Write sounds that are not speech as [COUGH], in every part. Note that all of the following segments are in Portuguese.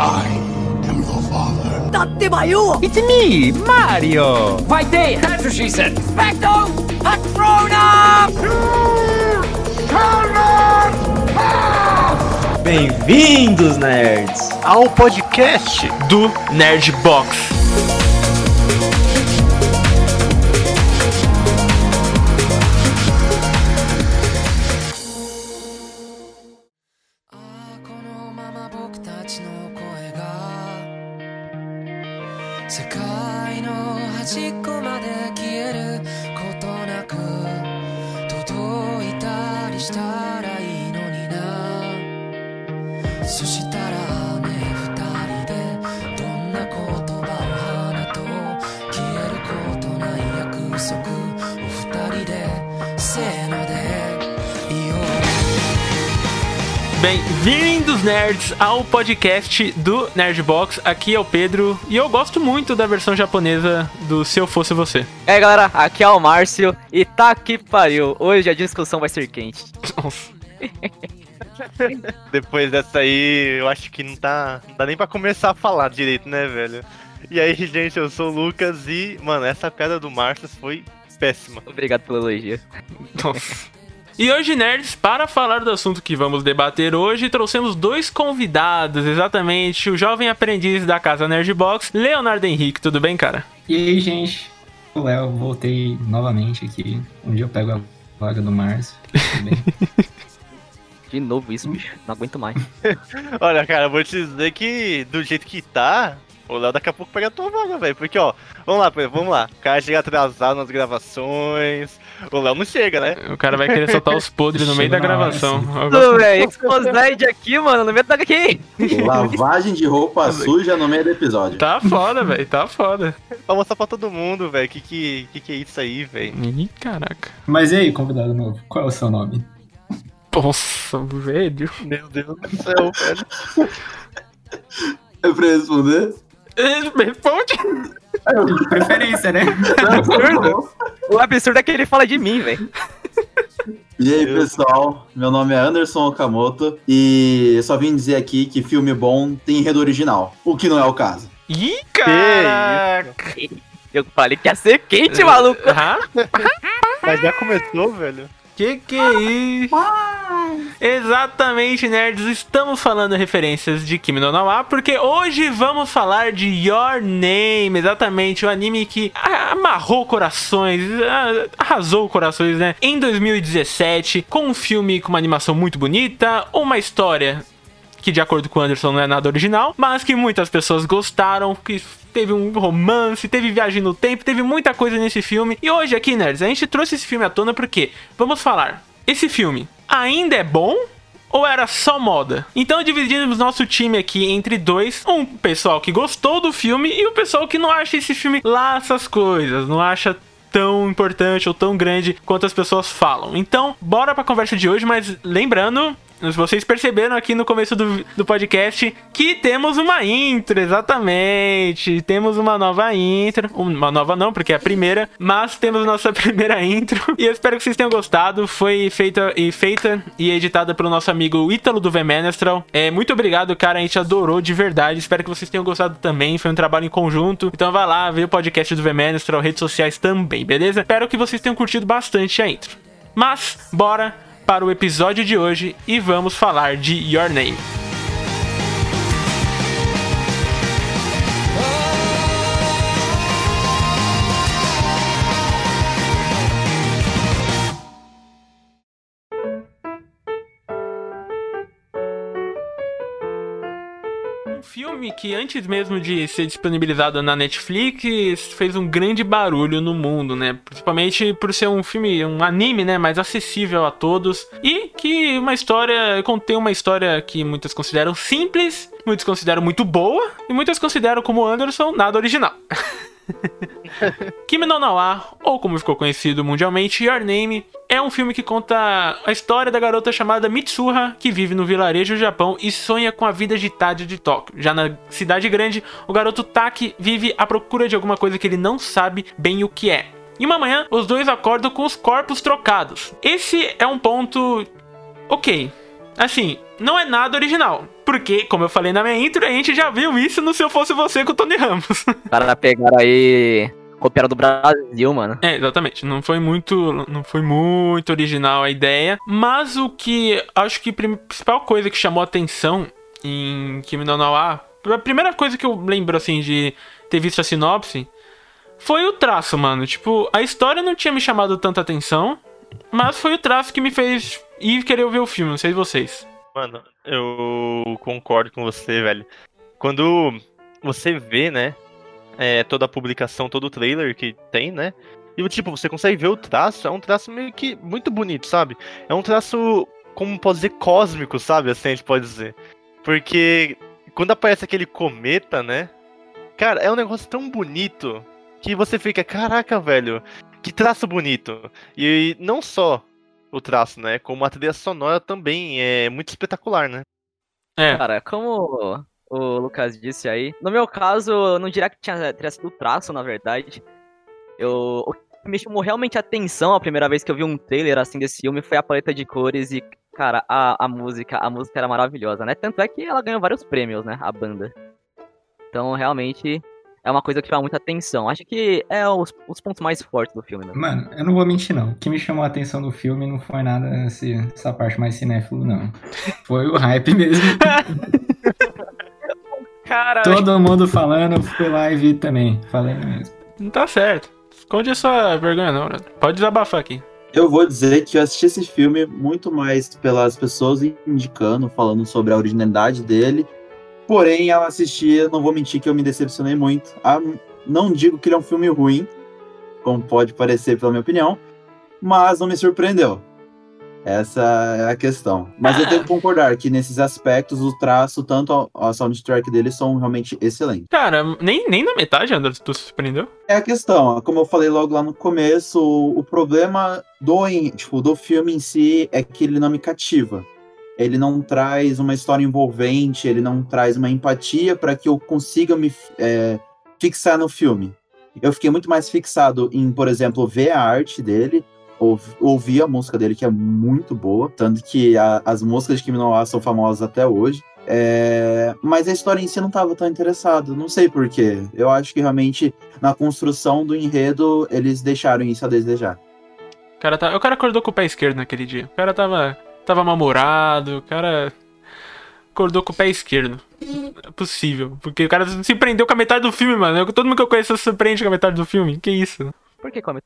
I am your father. Tatemayu! It's me, Mario! Vai ter! That's what she said! Specto! Patrona! Bem-vindos, nerds! Ao podcast do Nerd Box. Nerds, ao podcast do Nerdbox. Aqui é o Pedro e eu gosto muito da versão japonesa do Se Eu Fosse Você. Aí, galera, aqui é o Márcio e tá que pariu. Hoje a discussão vai ser quente. Nossa. [LAUGHS] Depois dessa aí, eu acho que não tá. Não dá nem pra começar a falar direito, né, velho? E aí, gente, eu sou o Lucas e, mano, essa piada do Márcio foi péssima. Obrigado pelo elogio. Nossa. E hoje, nerds, para falar do assunto que vamos debater hoje, trouxemos dois convidados, exatamente o jovem aprendiz da casa Nerdbox, Leonardo Henrique. Tudo bem, cara? E aí, gente? O Léo, voltei novamente aqui. Um dia eu pego a vaga do Márcio. [LAUGHS] De novo isso, bicho. Não aguento mais. [LAUGHS] Olha, cara, eu vou te dizer que do jeito que tá, o Léo daqui a pouco pega a tua vaga, velho. Porque, ó, vamos lá, vamos lá. O cara chega atrasado nas gravações. O Léo não chega, né? O cara vai querer soltar os podres no meio da gravação. gosto- velho, Exposed aqui, mano, no meio da aqui. Lavagem de roupa suja no meio do episódio. Tá foda, velho, tá foda. Pra mostrar pra todo mundo, velho, que, que que que é isso aí, velho. Ih, caraca. Mas e aí, convidado novo? Qual é o seu nome? Nossa, velho. Meu Deus do céu, velho. É pra responder? Responde. De preferência, né? O absurdo é que ele fala de mim, velho. E aí, pessoal? Meu nome é Anderson Okamoto e eu só vim dizer aqui que filme bom tem enredo original, o que não é o caso. Ih, caraca. Eu falei que ia ser quente, maluco. Mas já começou, velho. que que é isso? Exatamente, nerds. Estamos falando referências de Kimi no Na porque hoje vamos falar de Your Name, exatamente, o anime que amarrou corações, arrasou corações, né? Em 2017, com um filme com uma animação muito bonita, uma história que de acordo com o Anderson não é nada original, mas que muitas pessoas gostaram, que teve um romance, teve viagem no tempo, teve muita coisa nesse filme. E hoje aqui, nerds, a gente trouxe esse filme à tona porque vamos falar, esse filme ainda é bom? Ou era só moda? Então dividimos nosso time aqui entre dois: um pessoal que gostou do filme e o pessoal que não acha esse filme lá essas coisas, não acha tão importante ou tão grande quanto as pessoas falam. Então, bora pra conversa de hoje, mas lembrando, vocês perceberam aqui no começo do, do podcast que temos uma intro, exatamente. Temos uma nova intro. Uma nova não, porque é a primeira, mas temos nossa [LAUGHS] primeira intro. E eu espero que vocês tenham gostado. Foi feita e feita e editada pelo nosso amigo Ítalo do Vemenestral. É, muito obrigado, cara. A gente adorou de verdade. Espero que vocês tenham gostado também. Foi um trabalho em conjunto. Então vai lá, vê o podcast do Vemenestral, redes sociais também, beleza? Espero que vocês tenham curtido bastante a intro. Mas, bora para o episódio de hoje e vamos falar de Your Name. Que antes mesmo de ser disponibilizado na Netflix fez um grande barulho no mundo, né? Principalmente por ser um filme, um anime, né, mais acessível a todos e que uma história contém uma história que muitos consideram simples, muitos consideram muito boa e muitos consideram como Anderson nada original. [LAUGHS] [LAUGHS] Kimi no Na wa, ou como ficou conhecido mundialmente, Your Name, é um filme que conta a história da garota chamada Mitsuha, que vive no vilarejo do Japão e sonha com a vida agitada de Tóquio. Já na cidade grande, o garoto Taki vive à procura de alguma coisa que ele não sabe bem o que é. E uma manhã, os dois acordam com os corpos trocados. Esse é um ponto. Ok. Assim, não é nada original. Porque, como eu falei na minha intro, a gente já viu isso no Se Eu Fosse Você com o Tony Ramos. [LAUGHS] Os caras pegaram aí. Copiaram do Brasil, mano. É, exatamente. Não foi muito, não foi muito original a ideia, mas o que acho que a principal coisa que chamou atenção em Kimi no Nawa, a primeira coisa que eu lembro assim de ter visto a sinopse foi o traço, mano. Tipo, a história não tinha me chamado tanta atenção, mas foi o traço que me fez ir querer ver o filme, não sei vocês. Mano, eu concordo com você, velho. Quando você vê, né, é, toda a publicação, todo o trailer que tem, né? E tipo, você consegue ver o traço, é um traço meio que muito bonito, sabe? É um traço, como pode dizer, cósmico, sabe? Assim a gente pode dizer. Porque quando aparece aquele cometa, né? Cara, é um negócio tão bonito que você fica, caraca, velho, que traço bonito. E não só o traço, né? Como a trilha sonora também é muito espetacular, né? É, Cara, como o Lucas disse aí, no meu caso, eu não diria que tinha, teria sido o traço, na verdade. Eu, o que me chamou realmente a atenção a primeira vez que eu vi um trailer assim desse filme foi a paleta de cores e, cara, a, a música, a música era maravilhosa, né? Tanto é que ela ganhou vários prêmios, né? A banda. Então, realmente, é uma coisa que chama muita atenção. Acho que é os, os pontos mais fortes do filme, né? Mano, eu não vou mentir, não. O que me chamou a atenção do filme não foi nada esse, essa parte mais cinéfilo, não. Foi o hype mesmo. [LAUGHS] Cara, Todo mundo falando, eu fui lá e vi também. Falei mesmo. não tá certo. Esconde essa vergonha não, né? Pode desabafar aqui. Eu vou dizer que eu assisti esse filme muito mais pelas pessoas indicando, falando sobre a originalidade dele. Porém, ao assistir, não vou mentir que eu me decepcionei muito. Ah, não digo que ele é um filme ruim, como pode parecer pela minha opinião, mas não me surpreendeu. Essa é a questão. Mas eu tenho que concordar que nesses aspectos o traço, tanto a a soundtrack dele, são realmente excelentes. Cara, nem, nem na metade, André, tu se surpreendeu? É a questão, como eu falei logo lá no começo, o, o problema do, tipo, do filme em si é que ele não me cativa. Ele não traz uma história envolvente, ele não traz uma empatia para que eu consiga me é, fixar no filme. Eu fiquei muito mais fixado em, por exemplo, ver a arte dele, ou- ouvir a música dele, que é muito boa, tanto que a- as músicas de Kimi no Wa são famosas até hoje. É, mas a história em si não estava tão interessado, não sei porquê. Eu acho que realmente na construção do enredo eles deixaram isso a desejar. O cara, tá, o cara acordou com o pé esquerdo naquele dia. O cara tava, tava mal-humorado, o cara acordou com o pé esquerdo. É possível. Porque o cara se prendeu com a metade do filme, mano. Eu- Todo mundo que eu conheço se prende com a metade do filme. Que isso? por que come?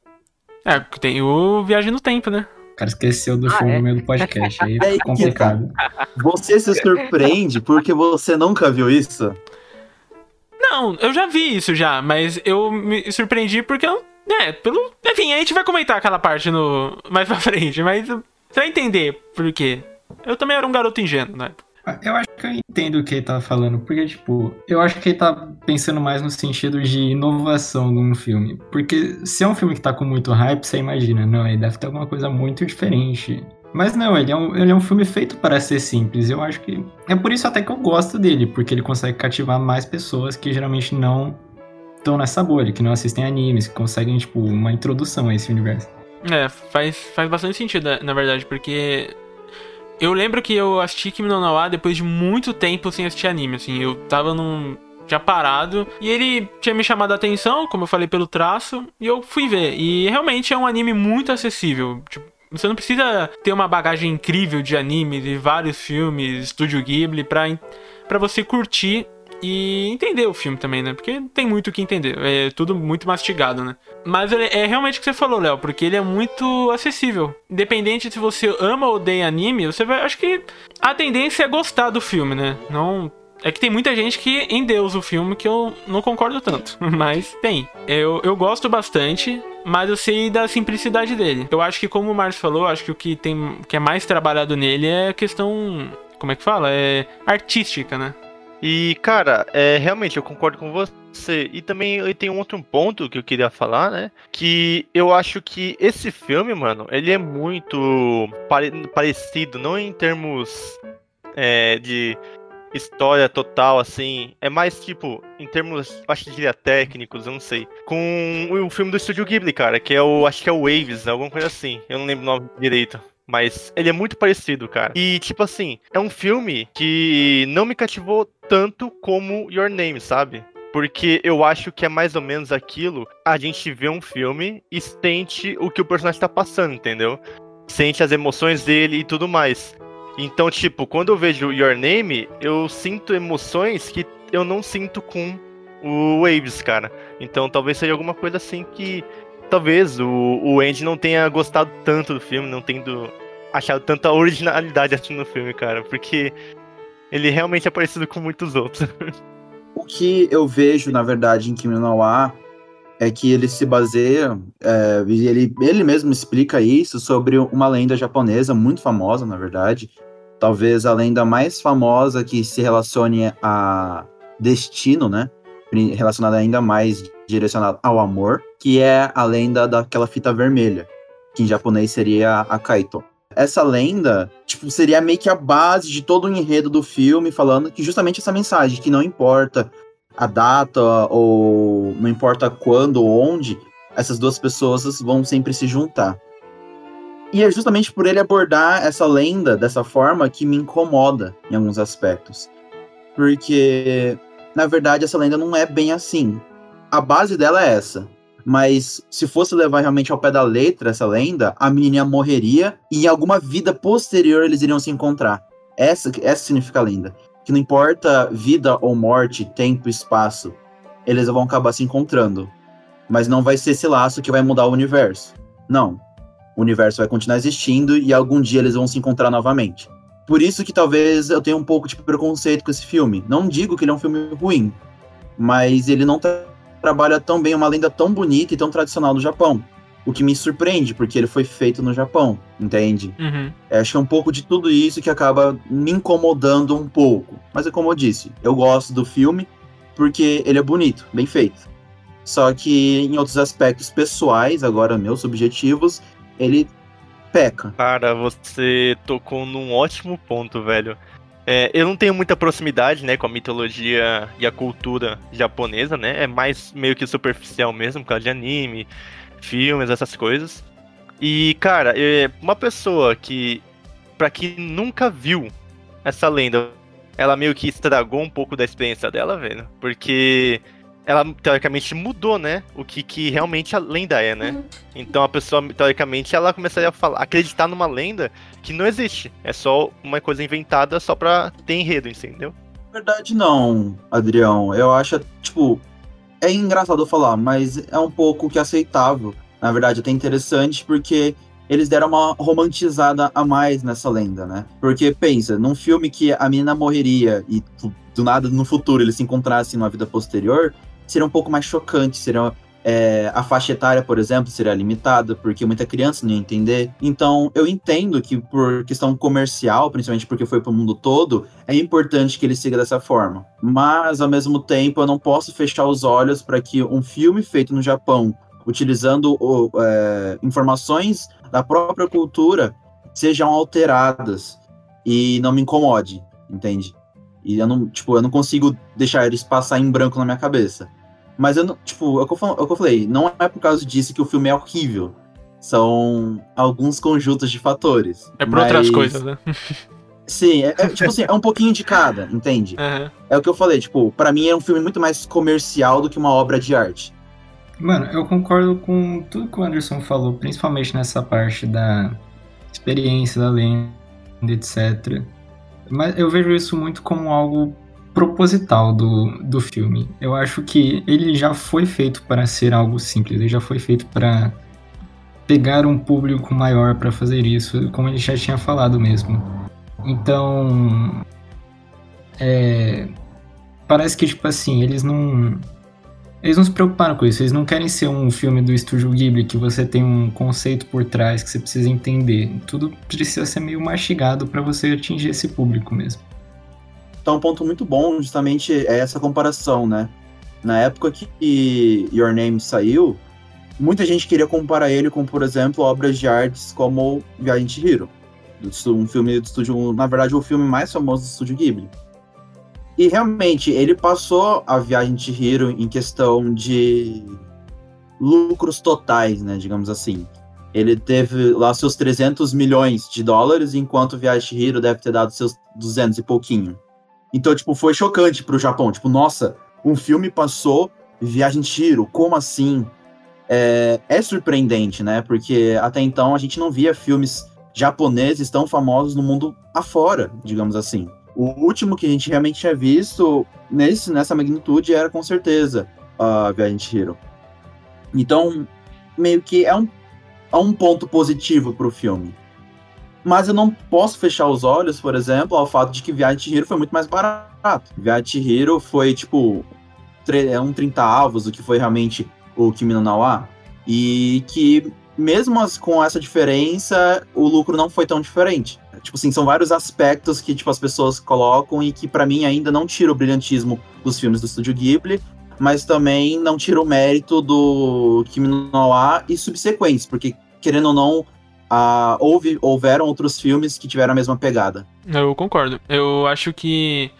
É, porque tem o Viagem no Tempo, né? O cara esqueceu do Ah, filme é? no meio do podcast. Aí É que complicado. Você se surpreende porque você nunca viu isso? Não, eu já vi isso já, mas eu me surpreendi porque eu. É, pelo. Enfim, a gente vai comentar aquela parte no. mais pra frente, mas você vai entender por quê. Eu também era um garoto ingênuo, né? Eu acho que eu entendo o que ele tá falando, porque, tipo, eu acho que ele tá pensando mais no sentido de inovação num filme. Porque se é um filme que tá com muito hype, você imagina, não, ele deve ter alguma coisa muito diferente. Mas não, ele é um, ele é um filme feito para ser simples. Eu acho que. É por isso até que eu gosto dele, porque ele consegue cativar mais pessoas que geralmente não estão nessa bolha, que não assistem animes, que conseguem, tipo, uma introdução a esse universo. É, faz, faz bastante sentido, na- na verdade, porque. Eu lembro que eu assisti Kimi no Nawa depois de muito tempo sem assistir anime, assim. Eu tava num. Já parado. E ele tinha me chamado a atenção, como eu falei, pelo traço. E eu fui ver. E realmente é um anime muito acessível. Tipo, você não precisa ter uma bagagem incrível de anime, de vários filmes, Estúdio Ghibli, pra, pra você curtir e entender o filme também, né? Porque tem muito o que entender. É tudo muito mastigado, né? Mas é realmente o que você falou, Léo, porque ele é muito acessível. Independente se você ama ou odeia anime, você vai. Acho que a tendência é gostar do filme, né? Não. É que tem muita gente que endeusa o filme que eu não concordo tanto. [LAUGHS] Mas tem. Eu, eu gosto bastante, mas eu sei da simplicidade dele. Eu acho que, como o Márcio falou, acho que o que, tem, que é mais trabalhado nele é a questão. Como é que fala? É artística, né? E, cara, é, realmente eu concordo com você. E também tenho um outro ponto que eu queria falar, né? Que eu acho que esse filme, mano, ele é muito pare- parecido, não em termos é, de história total, assim. É mais tipo, em termos, acho que diria técnicos, eu não sei. Com o filme do Estúdio Ghibli, cara, que é o. Acho que é o Waves, alguma coisa assim. Eu não lembro o nome direito. Mas ele é muito parecido, cara. E, tipo assim, é um filme que não me cativou tanto como Your Name, sabe? Porque eu acho que é mais ou menos aquilo. A gente vê um filme e sente o que o personagem tá passando, entendeu? Sente as emoções dele e tudo mais. Então, tipo, quando eu vejo Your Name, eu sinto emoções que eu não sinto com o Waves, cara. Então talvez seja alguma coisa assim que talvez o, o Andy não tenha gostado tanto do filme, não tendo achado tanta originalidade assistindo o filme, cara, porque ele realmente é parecido com muitos outros. [LAUGHS] O que eu vejo, na verdade, em Kimi no Wa é que ele se baseia, é, ele, ele mesmo explica isso sobre uma lenda japonesa muito famosa, na verdade. Talvez a lenda mais famosa que se relacione a destino, né? Relacionada ainda mais direcionada ao amor, que é a lenda daquela fita vermelha, que em japonês seria a Kaito. Essa lenda, tipo, seria meio que a base de todo o enredo do filme, falando que justamente essa mensagem, que não importa a data ou não importa quando ou onde, essas duas pessoas vão sempre se juntar. E é justamente por ele abordar essa lenda dessa forma que me incomoda em alguns aspectos. Porque, na verdade, essa lenda não é bem assim. A base dela é essa. Mas se fosse levar realmente ao pé da letra essa lenda, a menina morreria e em alguma vida posterior eles iriam se encontrar. Essa, essa significa a lenda. Que não importa vida ou morte, tempo, espaço, eles vão acabar se encontrando. Mas não vai ser esse laço que vai mudar o universo. Não. O universo vai continuar existindo e algum dia eles vão se encontrar novamente. Por isso que talvez eu tenha um pouco de preconceito com esse filme. Não digo que ele é um filme ruim, mas ele não tá trabalha tão bem uma lenda tão bonita e tão tradicional do Japão. O que me surpreende, porque ele foi feito no Japão, entende? Uhum. É, acho que é um pouco de tudo isso que acaba me incomodando um pouco. Mas é como eu disse, eu gosto do filme porque ele é bonito, bem feito. Só que em outros aspectos pessoais, agora meus subjetivos, ele peca. Cara, você tocou num ótimo ponto, velho. É, eu não tenho muita proximidade, né, com a mitologia e a cultura japonesa, né? É mais meio que superficial mesmo, por causa de anime, filmes, essas coisas. E, cara, é uma pessoa que, para quem nunca viu essa lenda, ela meio que estragou um pouco da experiência dela, velho. Porque ela teoricamente mudou, né? O que, que realmente a lenda é, né? Então a pessoa, teoricamente, ela começaria a falar, acreditar numa lenda que não existe. É só uma coisa inventada só pra ter enredo, entendeu? verdade, não, Adrião. Eu acho, tipo, é engraçado falar, mas é um pouco que aceitável. Na verdade, até interessante, porque eles deram uma romantizada a mais nessa lenda, né? Porque pensa, num filme que a menina morreria e do nada no futuro eles se encontrassem numa vida posterior, seria um pouco mais chocante, seria é, a faixa etária, por exemplo, seria limitada, porque muita criança não ia entender. Então, eu entendo que, por questão comercial, principalmente porque foi para o mundo todo, é importante que ele siga dessa forma. Mas, ao mesmo tempo, eu não posso fechar os olhos para que um filme feito no Japão, utilizando é, informações da própria cultura, sejam alteradas e não me incomode, entende? E eu não, tipo, eu não consigo deixar eles passar em branco na minha cabeça. Mas eu não, tipo, é o que eu, é o que eu falei, não é por causa disso que o filme é horrível. São alguns conjuntos de fatores. É por mas... outras coisas, né? [LAUGHS] Sim, é, é, tipo assim, é um pouquinho de cada, entende? Uhum. É o que eu falei, tipo, para mim é um filme muito mais comercial do que uma obra de arte. Mano, eu concordo com tudo que o Anderson falou, principalmente nessa parte da experiência da lenda, etc. Mas eu vejo isso muito como algo proposital do, do filme. Eu acho que ele já foi feito para ser algo simples, ele já foi feito para pegar um público maior para fazer isso, como ele já tinha falado mesmo. Então, é, parece que tipo assim, eles não eles não se preocuparam com isso, eles não querem ser um filme do estúdio Ghibli que você tem um conceito por trás que você precisa entender. Tudo precisa ser meio mastigado para você atingir esse público mesmo. Então, um ponto muito bom, justamente, é essa comparação, né? Na época que Your Name saiu, muita gente queria comparar ele com, por exemplo, obras de artes como Viagem de Hiro. Um filme do estúdio, na verdade, o filme mais famoso do estúdio Ghibli. E realmente, ele passou a Viagem de Hiro em questão de lucros totais, né, digamos assim. Ele teve lá seus 300 milhões de dólares, enquanto Viagem Hero deve ter dado seus 200 e pouquinho. Então, tipo, foi chocante pro Japão. Tipo, nossa, um filme passou Viagem Hero, como assim? É, é surpreendente, né? Porque até então a gente não via filmes japoneses tão famosos no mundo afora, digamos assim. O último que a gente realmente tinha visto nesse, nessa magnitude era com certeza a Viagem Hero. Então, meio que é um a um ponto positivo pro filme. Mas eu não posso fechar os olhos, por exemplo, ao fato de que Viagem de Hero foi muito mais barato. Viagem de Hero foi, tipo, é um 30 avos do que foi realmente o Kimi no Nawa. E que, mesmo com essa diferença, o lucro não foi tão diferente. Tipo assim, são vários aspectos que, tipo, as pessoas colocam e que, para mim, ainda não tira o brilhantismo dos filmes do Estúdio Ghibli, mas também não tira o mérito do Kimi no Nawa e subsequentes, porque querendo ou não, uh, houve, houveram outros filmes que tiveram a mesma pegada. Eu concordo. Eu acho que,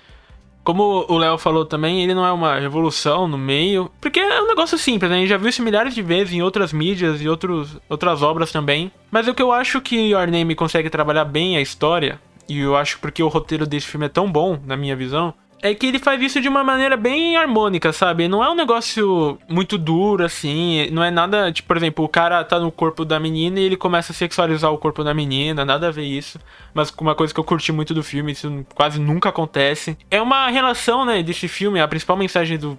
como o Léo falou também, ele não é uma revolução no meio, porque é um negócio simples, né? A gente já viu isso milhares de vezes em outras mídias e outros, outras obras também. Mas o que eu acho que Your Name consegue trabalhar bem a história, e eu acho porque o roteiro desse filme é tão bom, na minha visão, é que ele faz isso de uma maneira bem harmônica, sabe? Não é um negócio muito duro, assim. Não é nada, tipo, por exemplo, o cara tá no corpo da menina e ele começa a sexualizar o corpo da menina, nada a ver isso. Mas uma coisa que eu curti muito do filme, isso quase nunca acontece. É uma relação, né, desse filme, a principal mensagem do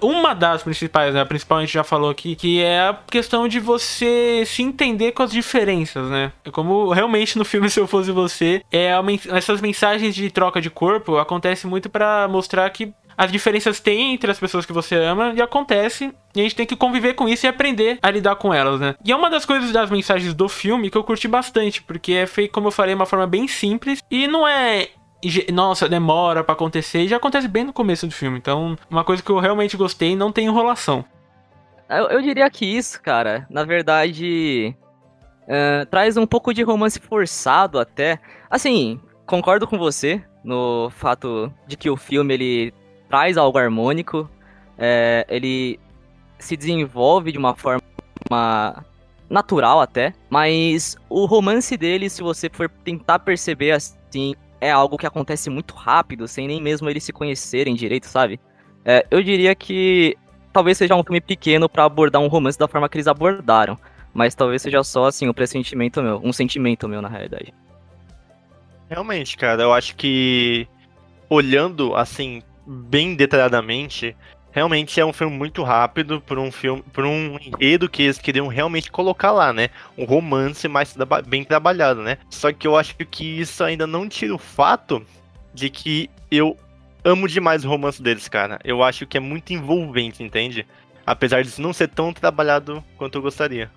uma, das principais, né? A principal a gente já falou aqui, que é a questão de você se entender com as diferenças, né? É como realmente no filme [LAUGHS] Se Eu Fosse Você, é essas mensagens de troca de corpo acontece muito para mostrar que as diferenças tem entre as pessoas que você ama e acontece, e a gente tem que conviver com isso e aprender a lidar com elas, né? E é uma das coisas das mensagens do filme que eu curti bastante, porque é feito, como eu falei, uma forma bem simples e não é nossa, demora para acontecer, e já acontece bem no começo do filme. Então, uma coisa que eu realmente gostei, não tem enrolação. Eu, eu diria que isso, cara, na verdade, uh, traz um pouco de romance forçado até. Assim, concordo com você no fato de que o filme ele traz algo harmônico, é, ele se desenvolve de uma forma natural até, mas o romance dele, se você for tentar perceber assim, é algo que acontece muito rápido, sem nem mesmo eles se conhecerem direito, sabe? É, eu diria que talvez seja um filme pequeno para abordar um romance da forma que eles abordaram. Mas talvez seja só, assim, um pressentimento meu. Um sentimento meu, na realidade. Realmente, cara, eu acho que olhando, assim, bem detalhadamente, realmente é um filme muito rápido por um filme, por um enredo que eles queriam realmente colocar lá, né? Um romance mais bem trabalhado, né? Só que eu acho que isso ainda não tira o fato de que eu amo demais o romance deles, cara. Eu acho que é muito envolvente, entende? Apesar de não ser tão trabalhado quanto eu gostaria.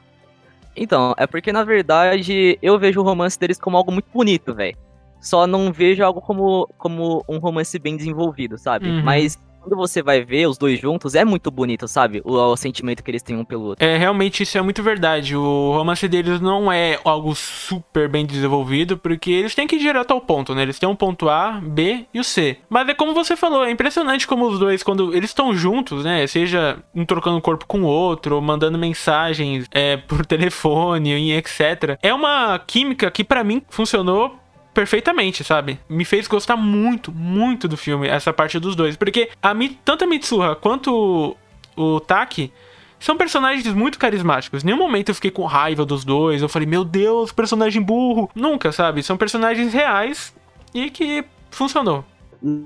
Então, é porque na verdade eu vejo o romance deles como algo muito bonito, velho. Só não vejo algo como, como um romance bem desenvolvido, sabe? Uhum. Mas quando você vai ver os dois juntos, é muito bonito, sabe? O, o, sentimento que eles têm um pelo outro. É, realmente isso é muito verdade. O romance deles não é algo super bem desenvolvido, porque eles têm que ir direto ao ponto, né? Eles têm um ponto A, B e o C. Mas é como você falou, é impressionante como os dois, quando eles estão juntos, né? Seja um trocando corpo com o outro, ou mandando mensagens é, por [LAUGHS] telefone, etc. É uma química que para mim funcionou perfeitamente, sabe? Me fez gostar muito, muito do filme, essa parte dos dois. Porque a, tanto a Mitsuha quanto o, o Taki são personagens muito carismáticos. Nenhum momento eu fiquei com raiva dos dois. Eu falei, meu Deus, personagem burro. Nunca, sabe? São personagens reais e que funcionou.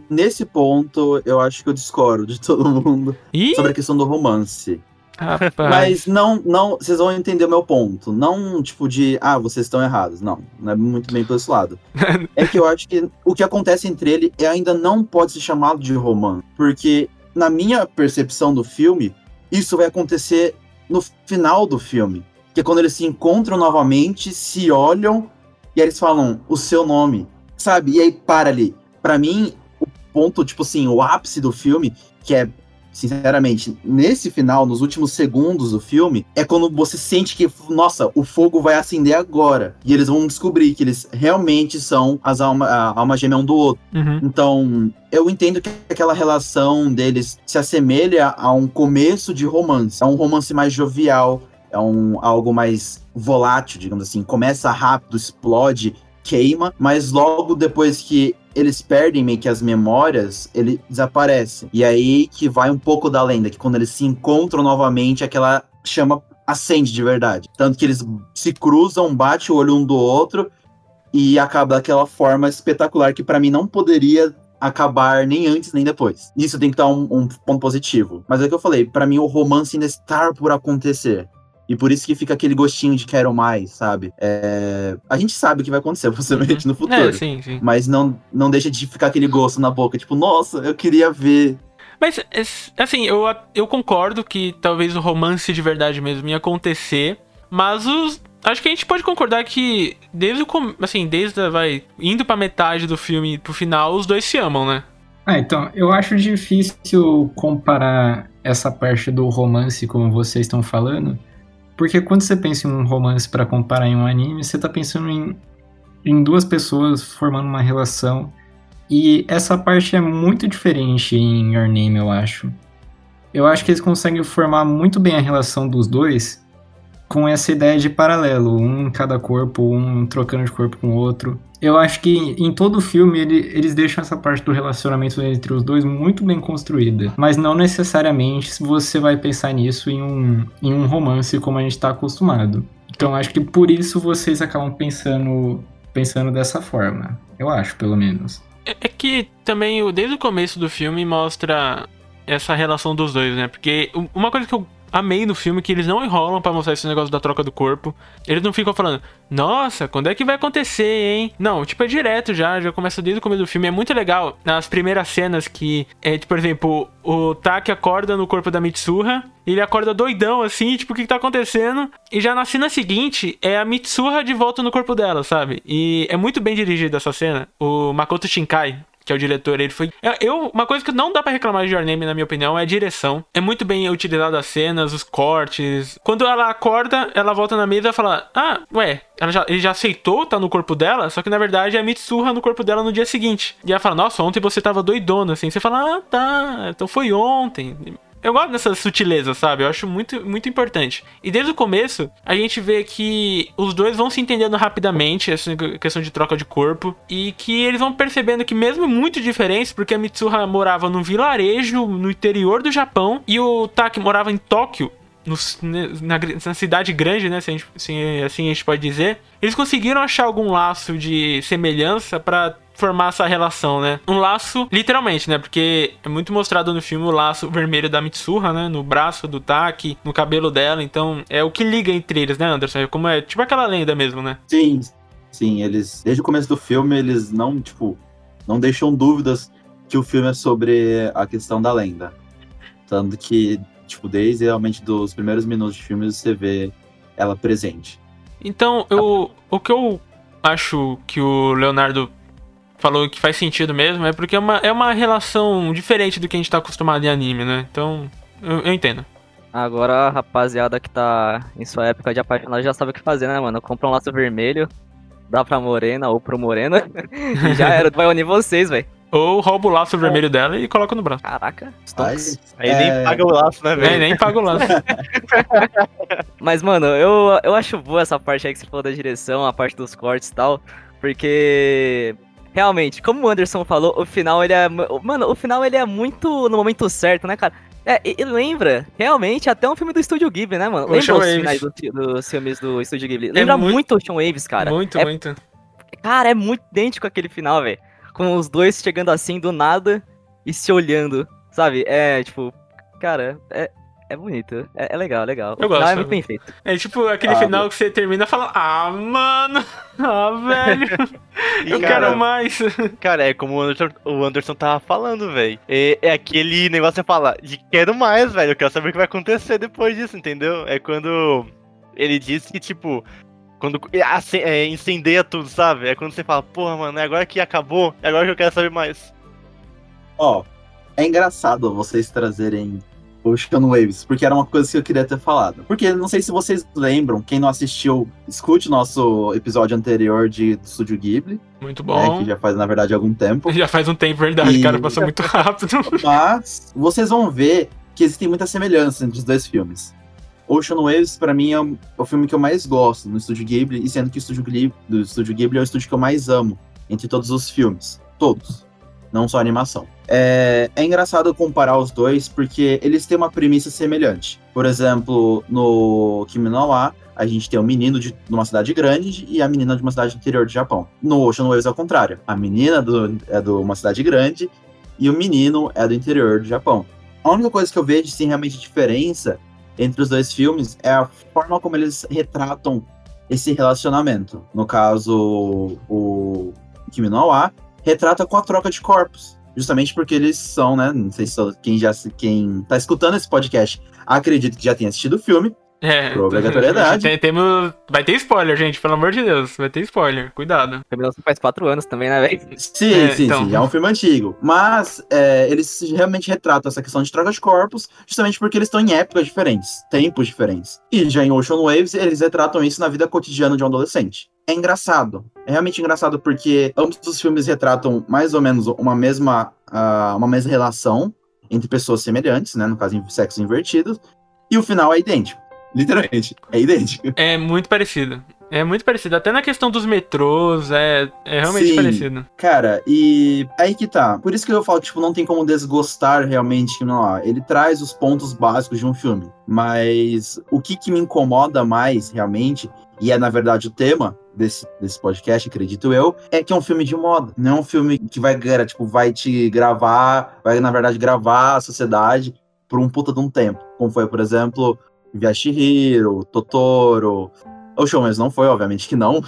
Nesse ponto, eu acho que eu discordo de [LAUGHS] todo mundo Ih? sobre a questão do romance. Rapaz. Mas não, não, vocês vão entender o meu ponto. Não, tipo, de, ah, vocês estão errados. Não, não é muito bem por esse lado. [LAUGHS] é que eu acho que o que acontece entre ele é, ainda não pode ser chamado de romance. Porque, na minha percepção do filme, isso vai acontecer no final do filme. Que é quando eles se encontram novamente, se olham e aí eles falam o seu nome. Sabe? E aí para ali. Para mim, o ponto, tipo assim, o ápice do filme, que é sinceramente, nesse final, nos últimos segundos do filme, é quando você sente que, nossa, o fogo vai acender agora. E eles vão descobrir que eles realmente são as alma, a alma gêmea um do outro. Uhum. Então, eu entendo que aquela relação deles se assemelha a um começo de romance. A um romance mais jovial, é um algo mais volátil, digamos assim. Começa rápido, explode, queima, mas logo depois que eles perdem meio que as memórias, ele desaparece. E aí que vai um pouco da lenda, que quando eles se encontram novamente, aquela chama acende de verdade. Tanto que eles se cruzam, bate o olho um do outro e acaba daquela forma espetacular que para mim não poderia acabar nem antes nem depois. Isso tem que estar um, um ponto positivo. Mas é o que eu falei, para mim o romance ainda está por acontecer. E por isso que fica aquele gostinho de quero mais, sabe? É... A gente sabe o que vai acontecer, [LAUGHS] possivelmente, no futuro. É, sim, sim. Mas não, não deixa de ficar aquele gosto na boca, tipo, nossa, eu queria ver. Mas, assim, eu, eu concordo que talvez o romance de verdade mesmo ia acontecer, mas os. Acho que a gente pode concordar que desde o assim, desde a, vai indo pra metade do filme pro final, os dois se amam, né? Ah, então, eu acho difícil comparar essa parte do romance como vocês estão falando, porque quando você pensa em um romance pra comparar em um anime, você tá pensando em, em duas pessoas formando uma relação, e essa parte é muito diferente em Your Name, eu acho. Eu acho que eles conseguem formar muito bem a relação dos dois com essa ideia de paralelo, um em cada corpo, um trocando de corpo com o outro. Eu acho que em todo o filme ele- eles deixam essa parte do relacionamento entre os dois muito bem construída. Mas não necessariamente você vai pensar nisso em um, em um romance como a gente está acostumado. Então acho que por isso vocês acabam pensando, pensando dessa forma. Eu acho, pelo menos. É é que também, desde o começo do filme, mostra essa relação dos dois, né? Porque uma coisa que eu amei no filme que eles não enrolam pra mostrar esse negócio da troca do corpo. Eles não ficam falando, nossa, quando é que vai acontecer, hein? Não, tipo, é direto já, já começa desde o começo do filme. É muito legal nas primeiras cenas que, é, tipo, por exemplo, o Taki acorda no corpo da Mitsuha, e ele acorda doidão, assim, tipo, o que, que tá acontecendo? E já na cena seguinte, é a Mitsuha de volta no corpo dela, sabe? E é muito bem dirigida essa cena. O Makoto Shinkai, que é o diretor, ele foi. Eu, eu- uma coisa que não dá pra reclamar de Your Name, na minha opinião, é a direção. É muito bem utilizado as cenas, os cortes. Quando ela acorda, ela volta na mesa e fala: Ah, ué, já, ele já aceitou tá no corpo dela, só que na verdade é a Mitsuha no corpo dela no dia seguinte. E ela fala: Nossa, ontem você tava doidona, assim. Você fala: Ah, tá, então foi ontem. Eu gosto dessa sutileza, sabe? Eu acho muito, muito importante. E desde o começo, a gente vê que os dois vão se entendendo rapidamente, essa questão de troca de corpo, e que eles vão percebendo que mesmo muito diferentes, porque a Mitsuha morava num vilarejo no interior do Japão, e o Taki morava em Tóquio, no- na, na cidade grande, né? Se a gente- se assim a gente pode dizer. Eles conseguiram achar algum laço de semelhança pra formar essa relação, né? Um laço, literalmente, né? Porque é muito mostrado no filme o laço vermelho da Mitsuha, né? No braço do Taki, no cabelo dela. Então, é o que liga entre eles, né, Anderson? É como é tipo aquela lenda mesmo, né? Sim, sim, eles. Desde o começo do filme, eles não, tipo, não deixam dúvidas que o filme é sobre a questão da lenda. Tanto que, tipo, desde realmente dos primeiros minutos de filme você vê ela presente. Então, eu, o que eu acho que o Leonardo falou que faz sentido mesmo é porque é uma, é uma relação diferente do que a gente tá acostumado em anime, né? Então, eu, eu entendo. Agora a rapaziada que tá em sua época de apaixonado já sabe o que fazer, né, mano? Compra um laço vermelho, dá pra morena ou pro moreno, [LAUGHS] e já era, vai unir vocês, velho. Ou rouba o laço vermelho dela e coloca no braço. Caraca, Stonks. Aí É. nem paga o laço, né, É, velho? nem paga o laço. [LAUGHS] Mas, mano, eu, eu acho boa essa parte aí que você falou da direção, a parte dos cortes e tal, porque realmente, como o Anderson falou, o final ele é. Mano, o final ele é muito no momento certo, né, cara? É, e, e lembra, realmente, até um filme do Estúdio Ghibli, né, mano? O Lembra Sean os finais do- dos filmes do Estúdio Ghibli? Lembra muito- muito o Sean Waves, cara. muito, é, muito. Cara, é muito idêntico aquele final, velho. Com os dois chegando assim do nada e se olhando, sabe? É, tipo, cara, é, é bonito. É, é legal, legal. Eu gosto. é muito bem feito. É tipo aquele Ah, final que você termina e fala: Ah, mano, [LAUGHS] ah, velho, [LAUGHS] eu cara, quero mais. [LAUGHS] Cara, é como o Anderson, o Anderson tava falando, velho. É, é aquele negócio que você fala, de quero mais, velho. Eu quero saber o que vai acontecer depois disso, entendeu? É quando ele disse que, tipo, quando ace- é, incendeia tudo, sabe? É quando você fala, porra, mano, é agora que acabou, é agora que eu quero saber mais. ó, é engraçado vocês trazerem o Sean Waves, porque era uma coisa que eu queria ter falado. Porque não sei se vocês lembram, quem não assistiu, escute o nosso episódio anterior de do Estúdio Ghibli, Muito né, bom. que já faz, na verdade, algum tempo. [LAUGHS] Já faz um tempo, verdade, E- cara, passou muito rápido. [LAUGHS] Mas vocês vão ver que existem muitas semelhanças entre os dois filmes. Ocean Waves, pra mim, é o, é o filme que eu mais gosto no Estúdio Ghibli, e sendo que o Estúdio Ghibli, do Estúdio Ghibli é o estúdio que eu mais amo entre todos os filmes. Todos. Não só animação. É, é engraçado comparar os dois porque eles têm uma premissa semelhante. Por exemplo, no Kimi no Wa, a gente tem um menino de, de uma cidade grande e a menina de uma cidade interior do Japão. No Ocean Waves é o contrário. A menina do, é de uma cidade grande e o menino é do interior do Japão. A única coisa que eu vejo, sim, realmente diferença entre os dois filmes é a forma como eles retratam esse relacionamento. No caso, o Kimi no Wa retrata com a troca de corpos. Justamente porque eles são, né? Não sei se quem já quem tá escutando esse podcast acredito que já tenha assistido o filme. É. Por [LAUGHS] obrigatoriedade. Tem, temos, vai ter spoiler, gente, pelo amor de Deus. Vai ter spoiler, cuidado. Lançou faz quatro anos também, né, velho? Sim, É, sim, então. sim. É um filme antigo. Mas é, eles realmente retratam essa questão de troca de corpos, justamente porque eles estão em épocas diferentes, tempos diferentes. E já em Ocean Waves, eles retratam isso na vida cotidiana de um adolescente. É engraçado. É realmente engraçado porque ambos os filmes retratam mais ou menos uma mesma, ah, uma mesma relação entre pessoas semelhantes, né? No caso, em sexos invertidos. E o final é idêntico. Literalmente, é idêntico. É muito parecido. É muito parecido. Até na questão dos metrôs, é, é realmente Sim. parecido. Cara, e aí que tá. Por isso que eu falo tipo, não tem como desgostar realmente não. Ele traz os pontos básicos de um filme. Mas o que, que me incomoda mais, realmente, e é na verdade o tema desse, desse podcast, acredito eu, é que é um filme de moda. Não é um filme que vai, cara, tipo, vai te gravar, vai, na verdade, gravar a sociedade por um puta de um tempo. Como foi, por exemplo, Hiro, Totoro. O show, mas não foi, obviamente que não.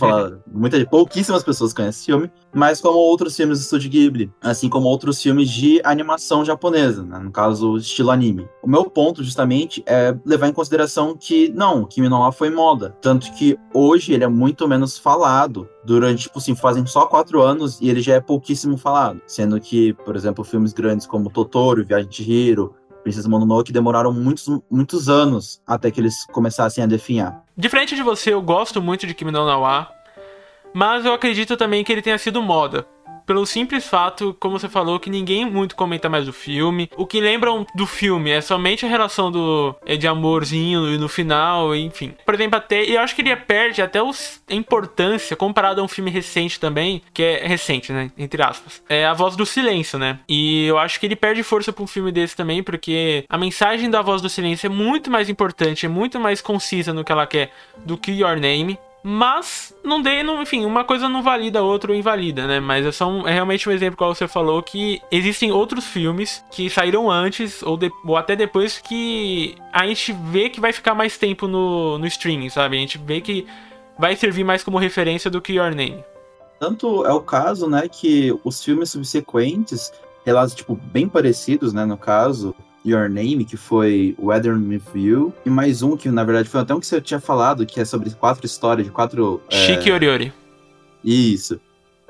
[LAUGHS] Muita, pouquíssimas pessoas conhecem esse filme, mas como outros filmes do Estúdio Ghibli, assim como outros filmes de animação japonesa, né? no caso, estilo anime. O meu ponto, justamente, é levar em consideração que, não, Kimi no Wa foi moda. Tanto que hoje ele é muito menos falado. Durante, tipo assim, fazem só quatro anos e ele já é pouquíssimo falado. Sendo que, por exemplo, filmes grandes como Totoro, Viagem de Hiro, Princesa Mononoke demoraram muitos, muitos anos até que eles começassem a definhar. Diferente de você, eu gosto muito de Kimi no Na mas eu acredito também que ele tenha sido moda. Pelo simples fato, como você falou, que ninguém muito comenta mais do filme. O que lembram do filme é somente a relação do é, de amorzinho no final, enfim. Por exemplo, até eu acho que ele perde até os, a importância comparado a um filme recente também, que é recente, né, entre aspas. É a Voz do Silêncio, né? E eu acho que ele perde força pra um filme desse também, porque a mensagem da Voz do Silêncio é muito mais importante, é muito mais concisa no que ela quer do que Your Name. Mas não dei, não, enfim, uma coisa não valida a outra ou invalida, né? Mas é só um, é realmente um exemplo como você falou que existem outros filmes que saíram antes ou, de- ou até depois que a gente vê que vai ficar mais tempo no, no streaming, sabe? A gente vê que vai servir mais como referência do que Your Name. Tanto é o caso, né, que os filmes subsequentes, relatos, tipo, bem parecidos, né, no caso, Your Name, que foi Weather With You, e mais um que, na verdade, foi até um que você tinha falado, que é sobre quatro histórias de quatro... é, Chique Oriori. Isso.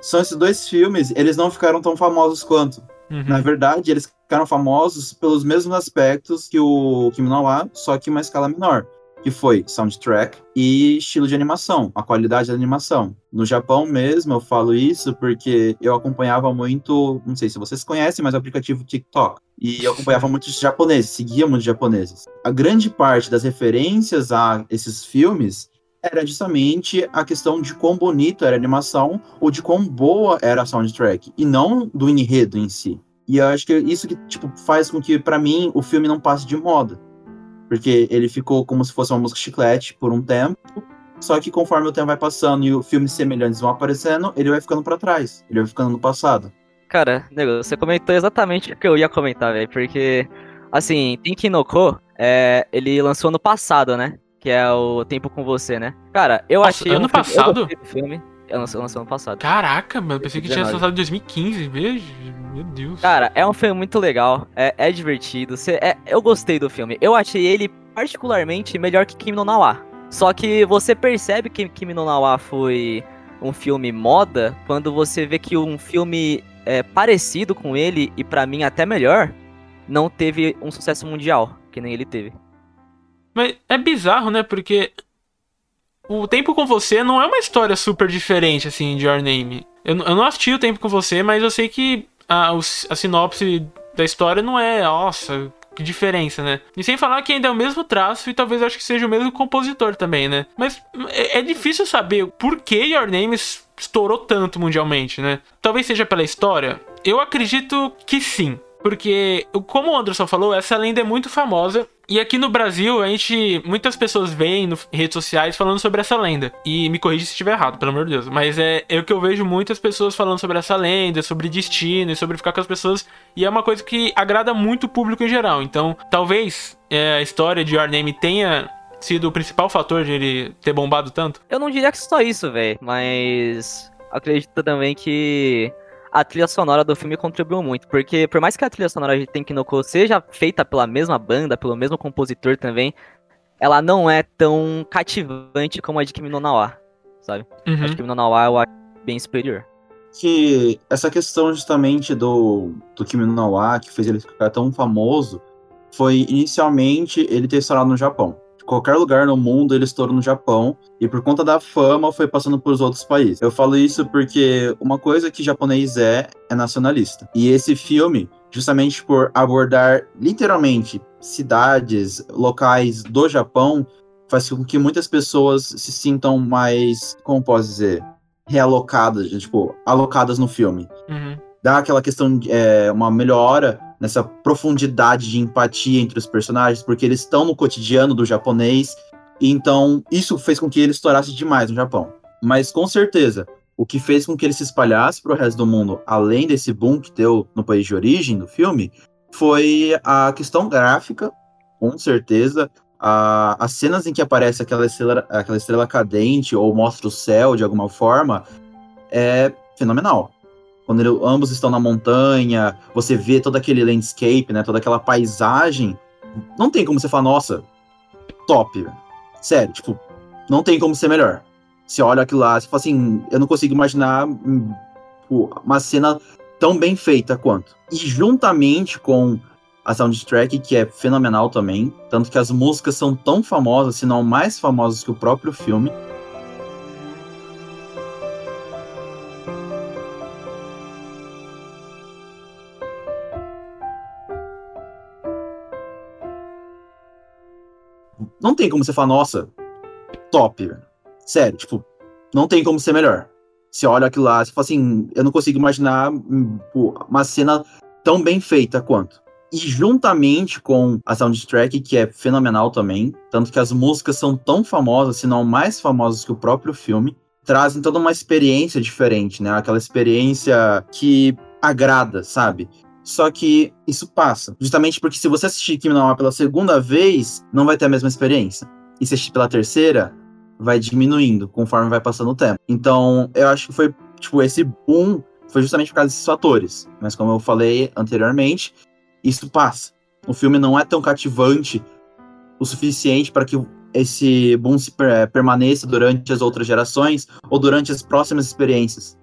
São esses dois filmes, eles não ficaram tão famosos quanto. Uhum. Na verdade, eles ficaram famosos pelos mesmos aspectos que o Kimi no Wa, só que em uma escala menor. Que foi soundtrack e estilo de animação, a qualidade da animação. No Japão mesmo, eu falo isso porque eu acompanhava muito, não sei se vocês conhecem, mas o aplicativo TikTok. E eu acompanhava muitos japoneses, seguia muitos japoneses. A grande parte das referências a esses filmes era justamente a questão de quão bonito era a animação ou de quão boa era a soundtrack, e não do enredo em si. E eu acho que é isso que tipo, faz com que, pra mim, o filme não passe de moda. Porque ele ficou como se fosse uma música chiclete por um tempo, só que conforme o tempo vai passando e os filmes semelhantes vão aparecendo, ele vai ficando pra trás, ele vai ficando no passado. Cara, nego, você comentou exatamente o que eu ia comentar, velho. Porque, assim, Tenki no Ko, é, ele lançou ano passado, né? Que é o Tempo com Você, né? Cara, eu Nossa, achei. ano um eu passado? do filme. Lançou, lançou ano passado. Caraca, mano, eu pensei que tinha 19. lançado em 2015, veja. Meu Deus. Cara, é um filme muito legal, é, é divertido. Você, é- eu gostei do filme. Eu achei ele particularmente melhor que Kimi no Na wa. Só que você percebe que Kimi no Na wa foi um filme moda quando você vê que um filme é, parecido com ele, e pra mim até melhor, não teve um sucesso mundial, que nem ele teve. Mas é bizarro, né? Porque o Tempo com Você não é uma história super diferente, assim, de Your Name. Eu, eu não assisti o Tempo com Você, mas eu sei que a, a sinopse da história não é, nossa, diferença, né? E sem falar que ainda é o mesmo traço e talvez acho que seja o mesmo compositor também, né? Mas é, é difícil saber por que Your Name estourou tanto mundialmente, né? Talvez seja pela história. Eu acredito que sim. Porque, como o Anderson falou, essa lenda é muito famosa. E aqui no Brasil, a gente. Muitas pessoas veem em redes sociais falando sobre essa lenda. E me corrija se estiver errado, pelo amor de Deus. Mas é, é o que eu vejo muitas pessoas falando sobre essa lenda, sobre destino e sobre ficar com as pessoas. E é uma coisa que agrada muito o público em geral. Então, talvez é, a história de Your Name tenha sido o principal fator de ele ter bombado tanto? Eu não diria que só isso, velho. Mas acredito também que a trilha sonora do filme contribuiu muito, porque por mais que a trilha sonora de Tenkinoko seja feita pela mesma banda, pelo mesmo compositor também, ela não é tão cativante como a de Kimi no Nawa, sabe? Uhum. A de Kimi no Nawa eu acho bem superior. Que essa questão justamente do, do Kimi no Nawa, que fez ele ficar tão famoso, foi inicialmente ele ter estourado no Japão qualquer lugar no mundo ele estourou no Japão e por conta da fama foi passando para os outros países. Eu falo isso porque uma coisa que japonês é é nacionalista. E esse filme, justamente por abordar literalmente cidades, locais do Japão, faz com que muitas pessoas se sintam mais, como posso dizer, realocadas, tipo, alocadas no filme. Uhum. Dá aquela questão de é, uma melhora nessa profundidade de empatia entre os personagens, porque eles estão no cotidiano do japonês, então isso fez com que ele estourasse demais no Japão. Mas com certeza, o que fez com que ele se espalhasse para o resto do mundo, além desse boom que deu no país de origem do filme, foi a questão gráfica, com certeza. A, as cenas em que aparece aquela estrela, aquela estrela cadente ou mostra o céu de alguma forma é fenomenal quando ele, ambos estão na montanha, você vê todo aquele landscape, né, toda aquela paisagem, não tem como você falar, nossa, top, sério, tipo, não tem como ser melhor. Você olha aquilo lá, você fala assim, eu não consigo imaginar hum, tipo, uma cena tão bem feita quanto. E juntamente com a soundtrack, que é fenomenal também, tanto que as músicas são tão famosas, se não mais famosas que o próprio filme. Tem como você falar, nossa, top, sério, tipo, não tem como ser melhor. Você olha aquilo lá, você fala assim, eu não consigo imaginar hum, uma cena tão bem feita quanto. E juntamente com a soundtrack, que é fenomenal também, tanto que as músicas são tão famosas, se não mais famosas que o próprio filme, trazem toda uma experiência diferente, né? Aquela experiência que agrada, sabe? Só que isso passa. Justamente porque se você assistir Kimi no pela segunda vez, não vai ter a mesma experiência. E se assistir pela terceira, vai diminuindo conforme vai passando o tempo. Então, eu acho que foi, tipo, esse boom foi justamente por causa desses fatores. Mas como eu falei anteriormente, isso passa. O filme não é tão cativante o suficiente para que esse boom se per permaneça durante as outras gerações ou durante as próximas experiências.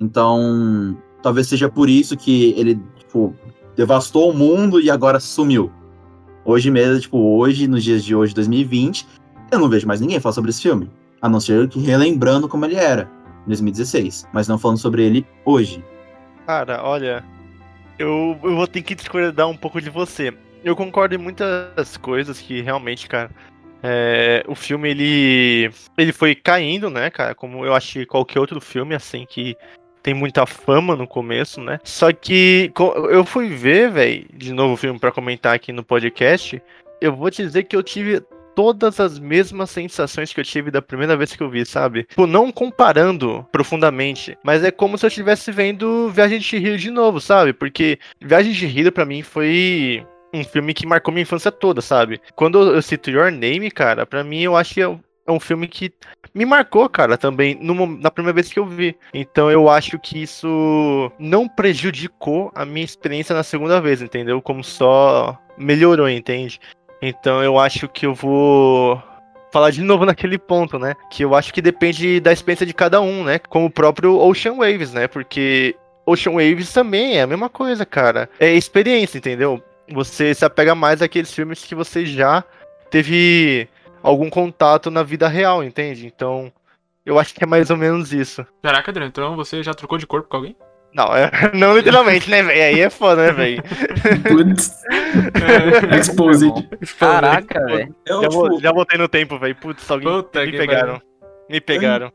Então, talvez seja por isso que ele tipo, devastou o mundo e agora sumiu. Hoje mesmo, tipo, hoje, nos dias de hoje, 2020, eu não vejo mais ninguém falar sobre esse filme. A não ser que relembrando como ele era em 2016. Mas não falando sobre ele hoje. Cara, olha. Eu, eu vou ter que discordar um pouco de você. Eu concordo em muitas coisas que realmente, cara. É, o filme ele ele foi caindo, né, cara? Como eu acho que qualquer outro filme assim que tem muita fama no começo, né? Só que eu fui ver, velho, de novo o filme para comentar aqui no podcast. Eu vou te dizer que eu tive todas as mesmas sensações que eu tive da primeira vez que eu vi, sabe? Tipo, não comparando profundamente, mas é como se eu estivesse vendo Viagem de Rio de novo, sabe? Porque Viagem de Rio para mim foi um filme que marcou minha infância toda, sabe? Quando eu cito Your Name, cara, para mim eu acho que é um filme que me marcou, cara, também no, na primeira vez que eu vi. Então eu acho que isso não prejudicou a minha experiência na segunda vez, entendeu? Como só melhorou, entende? Então eu acho que eu vou falar de novo [LAUGHS] naquele ponto, né? Que eu acho que depende da experiência de cada um, né? Como o próprio Ocean Waves, né? Porque Ocean Waves também é a mesma coisa, cara. É experiência, entendeu? Você se apega mais àqueles filmes que você já teve algum contato na vida real, entende? Então, eu acho que é mais ou menos isso. Caraca, Adriano, então você já trocou de corpo com alguém? Não, é- [LAUGHS] não literalmente, né, velho? Aí é foda, né, velho? Putz. [LAUGHS] Exposed. Caraca, velho. Já, tipo, já voltei no tempo, velho. Putz, alguém Puta me pegaram. Me pegaram.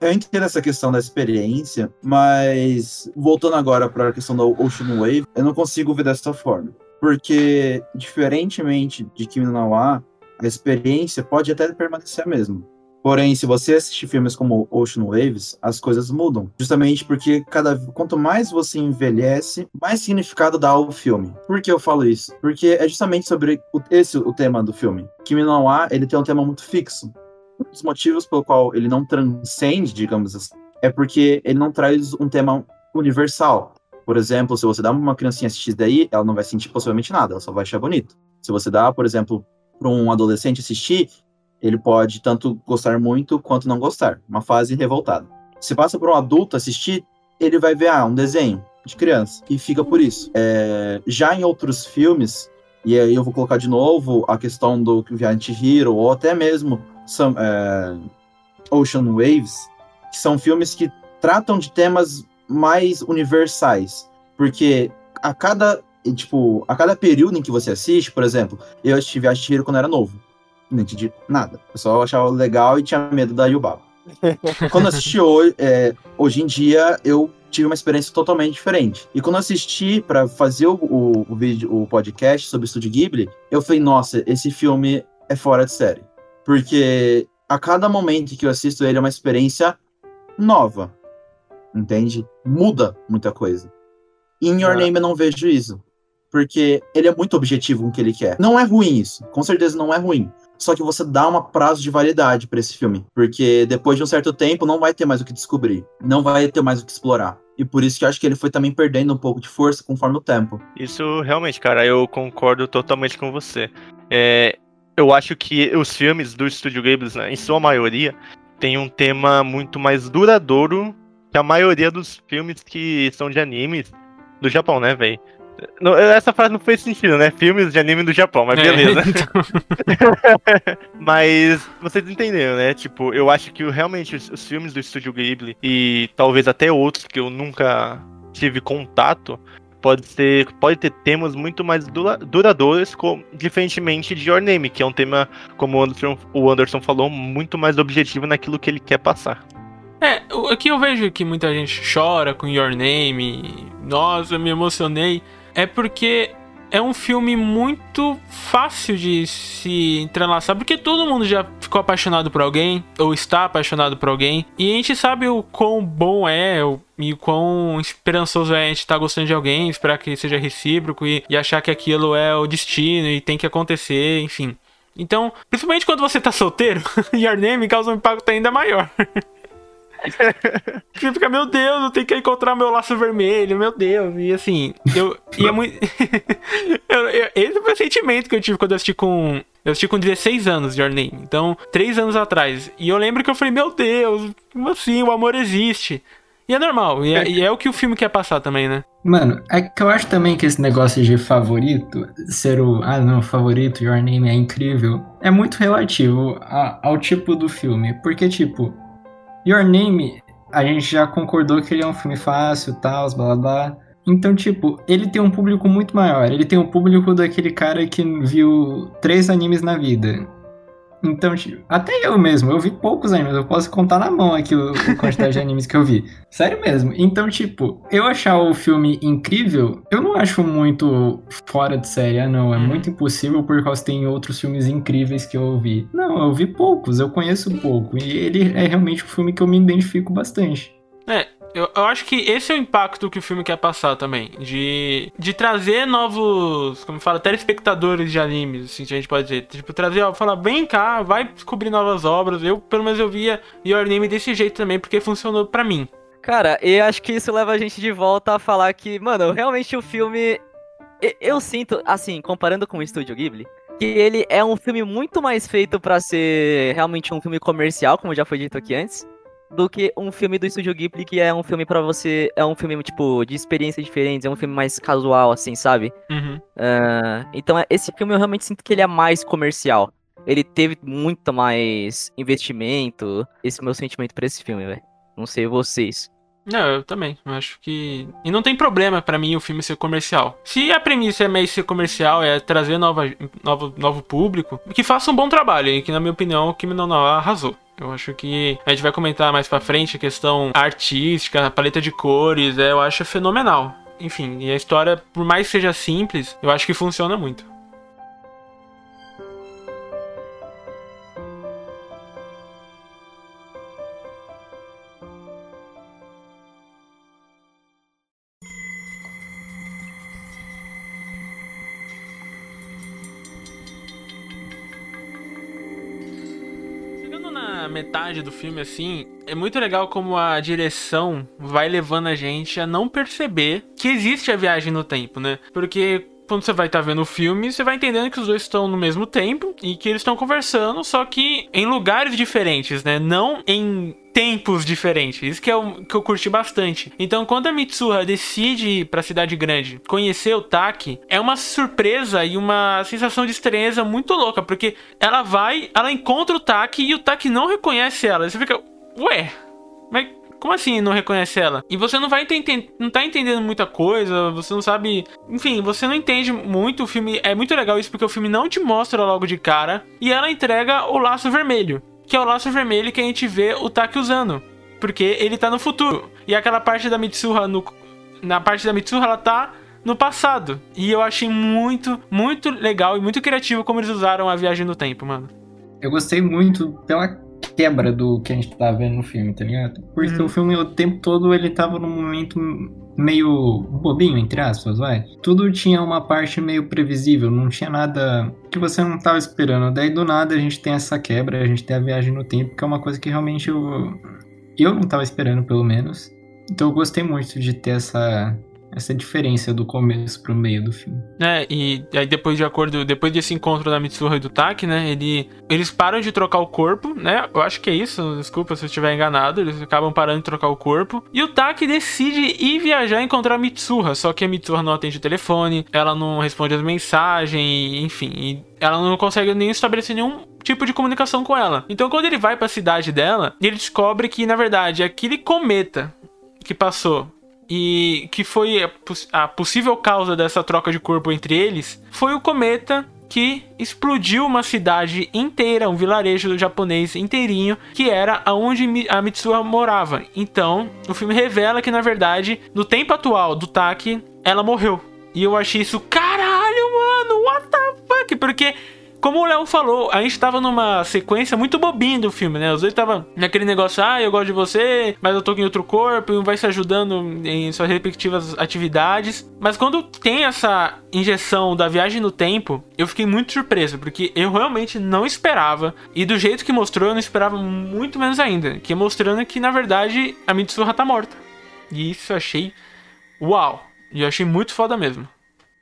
eu entendo essa questão da experiência, mas voltando agora para a questão da Ocean Wave, eu não consigo ver dessa forma. Porque, diferentemente de Kimi no Nawa, a experiência pode até permanecer a mesma. Porém, se você assistir filmes como Ocean Waves, as coisas mudam. Justamente porque cada quanto mais você envelhece, mais significado dá ao filme. Por que eu falo isso? Porque é justamente sobre o, esse o tema do filme. Kimi no Nawa, ele tem um tema muito fixo. Um dos motivos pelo qual ele não transcende, digamos assim, é porque ele não traz um tema universal. Por exemplo, se você dá uma criancinha assistir daí, ela não vai sentir possivelmente nada, ela só vai achar bonito. Se você dá, por exemplo, para um adolescente assistir, ele pode tanto gostar muito quanto não gostar. Uma fase revoltada. Se passa por um adulto assistir, ele vai ver ah, um desenho de criança e fica por isso. É, já em outros filmes, e aí eu vou colocar de novo a questão do Viante Hero, ou até mesmo é, Ocean Waves, que são filmes que tratam de temas mais universais. Porque a cada, tipo, a cada período em que você assiste, por exemplo, eu assisti Viagem Hero quando era novo. Não entendi nada. Eu só achava legal e tinha medo da Yubaba. [LAUGHS] quando assisti hoje, é, hoje em dia, eu tive uma experiência totalmente diferente. E quando assisti para fazer o, o, o vídeo, o podcast sobre o Estúdio Ghibli, eu falei, nossa, esse filme é fora de série. Porque a cada momento que eu assisto ele é uma experiência nova. Entende? Muda muita coisa. E em Your Ah. Name eu não vejo isso. Porque ele é muito objetivo com o que ele quer. Não é ruim isso. Com certeza não é ruim. Só que você dá uma prazo de validade pra esse filme. Porque depois de um certo tempo não vai ter mais o que descobrir. Não vai ter mais o que explorar. E por isso que eu acho que ele foi também perdendo um pouco de força conforme o tempo. Isso realmente, cara, eu concordo totalmente com você. É, eu acho que os filmes do Estúdio Ghibli, né, em sua maioria, tem um tema muito mais duradouro que a maioria dos filmes que são de animes do Japão, né, velho? Não, Essa frase não fez sentido, né? Filmes de anime do Japão, mas É, beleza. então, [LAUGHS] [LAUGHS] Mas vocês entenderam, né? Tipo, eu acho que realmente os, os filmes do Estúdio Ghibli e talvez até outros que eu nunca tive contato pode ser pode ter temas muito mais dura- duradouros, com, diferentemente de Your Name, que é um tema, como o Anderson, o Anderson falou, muito mais objetivo naquilo que ele quer passar. É, aqui eu vejo que muita gente chora com Your Name. Nossa, eu me emocionei. É porque é um filme muito fácil de se entrelaçar, porque todo mundo já ficou apaixonado por alguém, ou está apaixonado por alguém, e a gente sabe o quão bom é, e o quão esperançoso é a gente estar gostando de alguém, esperar que seja recíproco e, e achar que aquilo é o destino e tem que acontecer, enfim. Então, principalmente quando você tá solteiro, [LAUGHS] Your Name causa um impacto ainda maior. [LAUGHS] Você [LAUGHS] fica, meu Deus, eu tenho que encontrar meu laço vermelho, meu Deus. E assim, eu. E é muito. [LAUGHS] esse foi o sentimento que eu tive quando eu assisti com. Eu assisti com 16 anos, Your Name. Então, 3 anos atrás. E eu lembro que eu falei, meu Deus, como assim? O amor existe. E é normal. E é, e é o que o filme quer passar também, né? Mano, é que eu acho também que esse negócio de favorito, ser o, ah não, favorito, Your Name é incrível, é muito relativo a- ao tipo do filme. Porque, tipo, Your Name, a gente já concordou que ele é um filme fácil, tal, blá blá blá. Então, tipo, ele tem um público muito maior. Ele tem o público daquele cara que viu três animes na vida. Então, tipo, até eu mesmo, eu vi poucos animes, eu posso contar na mão aqui o, a quantidade de animes que eu vi. [LAUGHS] Sério mesmo. Então, tipo, eu achar o filme incrível, eu não acho muito fora de série. Ah, não, é Uhum. muito impossível por causa que tem outros filmes incríveis que eu vi. Não, eu vi poucos, eu conheço pouco. E ele é realmente um filme que eu me identifico bastante. Eu, eu acho que esse é o impacto que o filme quer passar também. De, de trazer novos, como fala, telespectadores de animes, assim, a gente pode dizer. Tipo, trazer, ó, falar, vem cá, vai descobrir novas obras. Eu, pelo menos, eu via Your Name desse jeito também, porque funcionou pra mim. Cara, e acho que isso leva a gente de volta a falar que, mano, realmente o filme. e- Eu sinto, assim, comparando com o Estúdio Ghibli, que ele é um filme muito mais feito pra ser realmente um filme comercial, como já foi dito aqui antes, do que um filme do Estúdio Ghibli que é um filme pra você. É um filme, tipo, de experiências diferentes, é um filme mais casual, assim, sabe? Uhum. Ah, então, é- esse filme eu realmente sinto que ele é mais comercial. Ele teve muito mais investimento. Esse é o meu sentimento pra esse filme, velho. Não sei vocês. Não, eu também. Eu acho que. E não tem problema pra mim o filme ser comercial. Se a premissa é meio ser comercial, é trazer nova, novo, novo público, que faça um bom trabalho. E que, na minha opinião, o Kimi no Nawa arrasou. Eu acho que a gente vai comentar mais pra frente a questão artística, a paleta de cores, é, eu acho fenomenal. Enfim, e a história, por mais que seja simples, eu acho que funciona muito. Metade do filme, assim, é muito legal como a direção vai levando a gente a não perceber que existe a viagem no tempo, né? Porque quando você vai estar vendo o filme, você vai entendendo que os dois estão no mesmo tempo e que eles estão conversando, só que em lugares diferentes, né? Não em tempos diferentes. Isso que é o que eu curti bastante. Então, quando a Mitsuha decide ir pra cidade grande conhecer o Taki, é uma surpresa e uma sensação de estranheza muito louca, porque ela vai, ela encontra o Taki e o Taki não reconhece ela. Você fica, ué, mas como assim não reconhece ela? E você não vai entender, não tá entendendo muita coisa, você não sabe, enfim, você não entende muito o filme. É muito legal isso porque o filme não te mostra logo de cara e ela entrega o laço vermelho, que é o laço vermelho que a gente vê o Taki usando, porque ele tá no futuro. E aquela parte da Mitsuha no na parte da Mitsuha ela tá no passado. E eu achei muito, muito legal e muito criativo como eles usaram a viagem no tempo, mano. Eu gostei muito pela quebra do que a gente tá vendo no filme, tá ligado? Porque Uhum. o filme o tempo todo ele tava num momento meio bobinho, entre aspas, vai. Tudo tinha uma parte meio previsível, não tinha nada que você não tava esperando. Daí do nada a gente tem essa quebra, a gente tem a viagem no tempo, que é uma coisa que realmente eu, eu não tava esperando, pelo menos. Então eu gostei muito de ter essa, essa diferença do começo pro meio do filme. né? E aí depois de acordo, depois desse encontro da Mitsuha e do Taki, né? Ele, eles param de trocar o corpo, né? Eu acho que é isso. Desculpa se eu estiver enganado. Eles acabam parando de trocar o corpo. E o Taki decide ir viajar e encontrar a Mitsuha. Só que a Mitsuha não atende o telefone, ela não responde as mensagens, enfim. E ela não consegue nem estabelecer nenhum tipo de comunicação com ela. Então quando ele vai para a cidade dela, ele descobre que na verdade aquele cometa que passou e que foi a, poss- a possível causa dessa troca de corpo entre eles foi o cometa que explodiu uma cidade inteira, um vilarejo japonês inteirinho, que era aonde a Mitsuha morava. Então, o filme revela que na verdade, no tempo atual do Taki, ela morreu. E eu achei isso, caralho, mano, what the fuck? Porque como o Léo falou, a gente tava numa sequência muito bobinha do filme, né? Os dois tava naquele negócio, ah, eu gosto de você, mas eu tô em outro corpo, e um vai se ajudando em suas respectivas atividades. Mas quando tem essa injeção da viagem no tempo, eu fiquei muito surpreso, porque eu realmente não esperava. E do jeito que mostrou, eu não esperava muito menos ainda. Que é mostrando que, na verdade, a Mitsuha tá morta. E isso eu achei uau. E eu achei muito foda mesmo.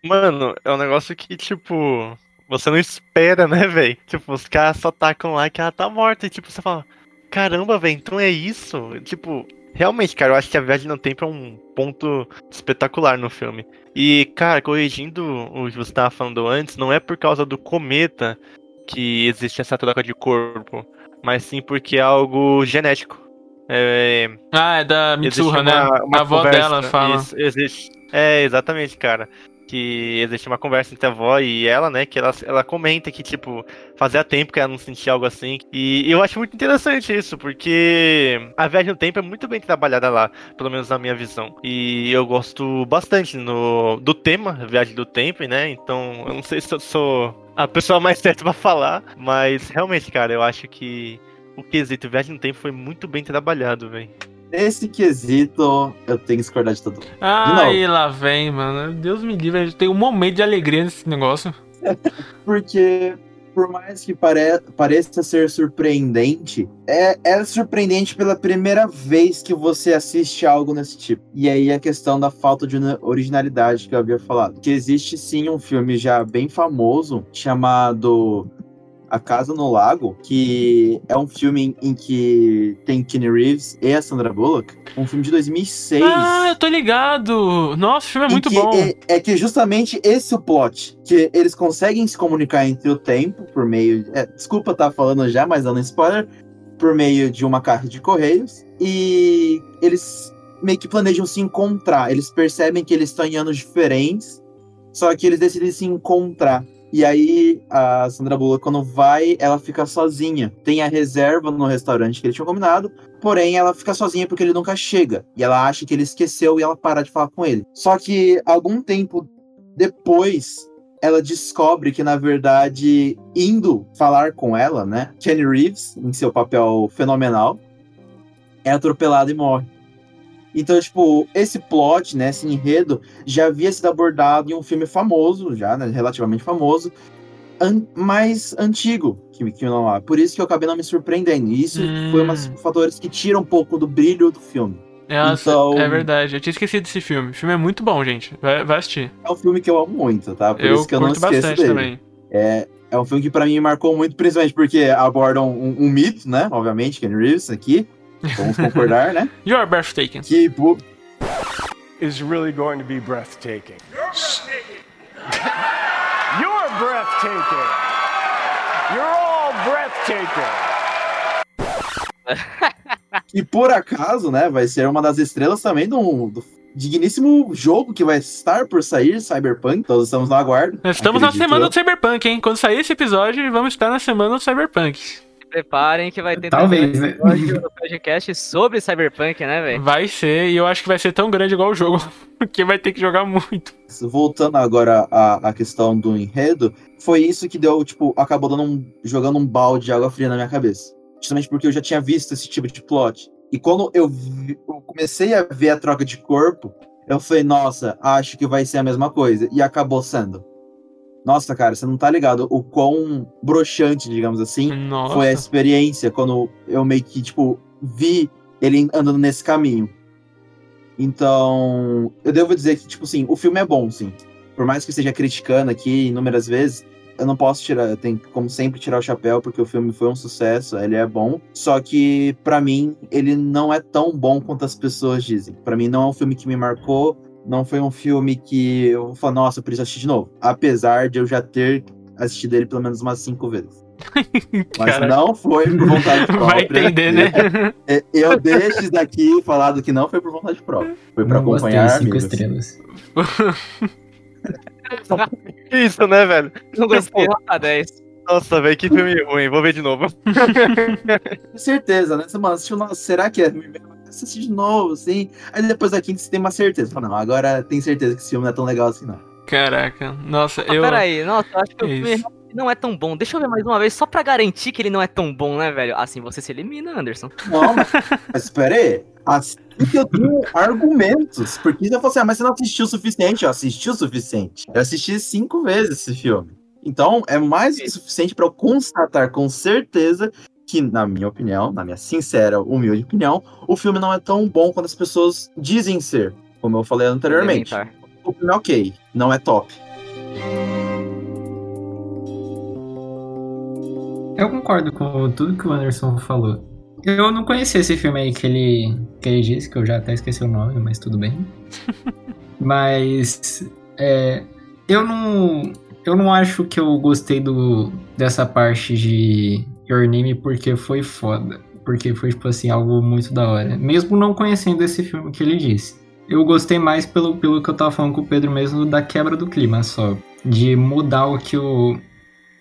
Mano, é um negócio que, tipo, você não espera, né, velho? Tipo, os caras só tacam lá que ela tá morta. E, tipo, você fala, caramba, velho, então é isso? Tipo, realmente, cara, eu acho que a viagem no tempo é um ponto espetacular no filme. E, cara, corrigindo o que você tava falando antes, não é por causa do cometa que existe essa troca de corpo, mas sim porque é algo genético. É, Ah, é da Mitsuha, né? uma- a avó dela fala. Isso, existe. É, exatamente, cara. Que existe uma conversa entre a avó e ela, né? Que ela, ela comenta que, tipo, fazia tempo que ela não sentia algo assim. E eu acho muito interessante isso, porque a viagem no tempo é muito bem trabalhada lá, pelo menos na minha visão. E eu gosto bastante no, do tema, viagem do tempo, né? Então, eu não sei se eu sou a pessoa mais [LAUGHS] certa pra falar, mas realmente, cara, eu acho que o quesito viagem no tempo foi muito bem trabalhado, velho. Nesse quesito, eu tenho que discordar de todo mundo. Ai, lá vem, mano. Deus me livre, tem um momento de alegria nesse negócio. [LAUGHS] Porque, por mais que pare- pareça ser surpreendente, é, é surpreendente pela primeira vez que você assiste algo nesse tipo. E aí a questão da falta de ori- originalidade que eu havia falado. Que existe sim um filme já bem famoso chamado A Casa no Lago, que é um filme em, em que tem Keanu Reeves e a Sandra Bullock. Um filme de 2006. Ah, eu tô ligado. Nossa, o filme é muito bom. É, é que justamente esse é o plot. Que eles conseguem se comunicar entre o tempo por meio. é, desculpa estar falando já, mas dando spoiler. Por meio de uma carta de correios. E eles meio que planejam se encontrar. Eles percebem que eles estão em anos diferentes, só que eles decidem se encontrar. E aí, a Sandra Bullock, quando vai, ela fica sozinha. Tem a reserva no restaurante que eles tinham combinado, porém ela fica sozinha porque ele nunca chega. E ela acha que ele esqueceu e ela para de falar com ele. Só que, algum tempo depois, ela descobre que, na verdade, indo falar com ela, né? Kenny Reeves, em seu papel fenomenal, é atropelado e morre. Então, tipo, esse plot, né, esse enredo, já havia sido abordado em um filme famoso, já, né, relativamente famoso, an mais antigo que, não há. Por isso que eu acabei não me surpreendendo. E isso Hum. foi um dos fatores que tiram um pouco do brilho do filme. Nossa, Então- é verdade. Eu tinha esquecido desse filme. O filme é muito bom, gente. Vai, vai assistir. É um filme que eu amo muito, tá? Por eu isso que eu não esqueço bastante dele. também. É, é um filme que pra mim marcou muito, principalmente porque abordam um, um mito, né? Obviamente, Ken Reeves aqui. Vamos concordar, né? [LAUGHS] You're breathtaking. Que, pô, is really going to be breathtaking. You're breathtaking. You're all breathtaking. E por acaso, né, vai ser uma das estrelas também do, do digníssimo jogo que vai estar por sair, Cyberpunk. Todos estamos no aguardo. Nós estamos na acredito semana eu. do Cyberpunk, hein? Quando sair esse episódio, vamos estar na semana do Cyberpunk. Preparem que vai ter Talvez, também né? um podcast sobre Cyberpunk, né, velho? Vai ser, e eu acho que vai ser tão grande igual o jogo, [LAUGHS] porque vai ter que jogar muito. Voltando agora à, à questão do enredo, foi isso que deu, tipo, acabou dando um, jogando um balde de água fria na minha cabeça. Justamente porque eu já tinha visto esse tipo de plot. E quando eu, vi- eu comecei a ver a troca de corpo, eu falei, nossa, acho que vai ser a mesma coisa. E acabou sendo. Nossa, cara, você não tá ligado o quão broxante, digamos assim, Nossa. foi a experiência quando eu meio que, tipo, vi ele andando nesse caminho. Então, eu devo dizer que, tipo assim, o filme é bom, sim. Por mais que esteja criticando aqui inúmeras vezes, eu não posso tirar, eu tenho que, como sempre, tirar o chapéu, porque o filme foi um sucesso, ele é bom. Só que, pra mim, ele não é tão bom quanto as pessoas dizem. Pra mim, não é um filme que me marcou, não foi um filme que eu vou falar, nossa, eu preciso assistir de novo. Apesar de eu já ter assistido ele pelo menos umas cinco vezes. [LAUGHS] Mas Cara, não foi por vontade [LAUGHS] própria. Vai entender, né? É, Eu deixo isso daqui falado que não foi por vontade própria. Foi pra Não gostei, acompanhar cinco amigos. estrelas. [LAUGHS] Isso, né, velho? Não gostei, nota 10. Nossa, velho, que filme ruim. Vou ver de novo. Com certeza, né? Mano, será que é? Assistir de novo, assim. Aí depois da quinta você tem uma certeza. Fala, não, agora tem certeza que esse filme não é tão legal assim, não. Caraca, nossa, Ah, eu. Peraí, nossa, eu acho que o É filme isso. realmente não é tão bom. Deixa eu ver mais uma vez, só pra garantir que ele não é tão bom, né, velho? Assim você se elimina, Anderson. Não, mas, mas espera aí. Assim que eu tenho argumentos. Porque se eu fosse, ah, mas você não assistiu o suficiente. Eu assisti o suficiente. Eu assisti cinco vezes esse filme. Então, é mais do que suficiente pra eu constatar com certeza que, na minha opinião, na minha sincera, humilde opinião, o filme não é tão bom quanto as pessoas dizem ser. Como eu falei anteriormente. O filme é ok, não é top. Eu concordo com tudo que o Anderson falou. Eu não conhecia esse filme aí que ele, que ele disse, que eu já até esqueci o nome, mas tudo bem. [LAUGHS] mas é, eu não. Eu não acho que eu gostei do, dessa parte de Your Name porque foi foda. Porque foi, tipo assim, algo muito da hora. Mesmo não conhecendo esse filme que ele disse. Eu gostei mais pelo, pelo que eu tava falando com o Pedro mesmo, da quebra do clima só. De mudar o que o,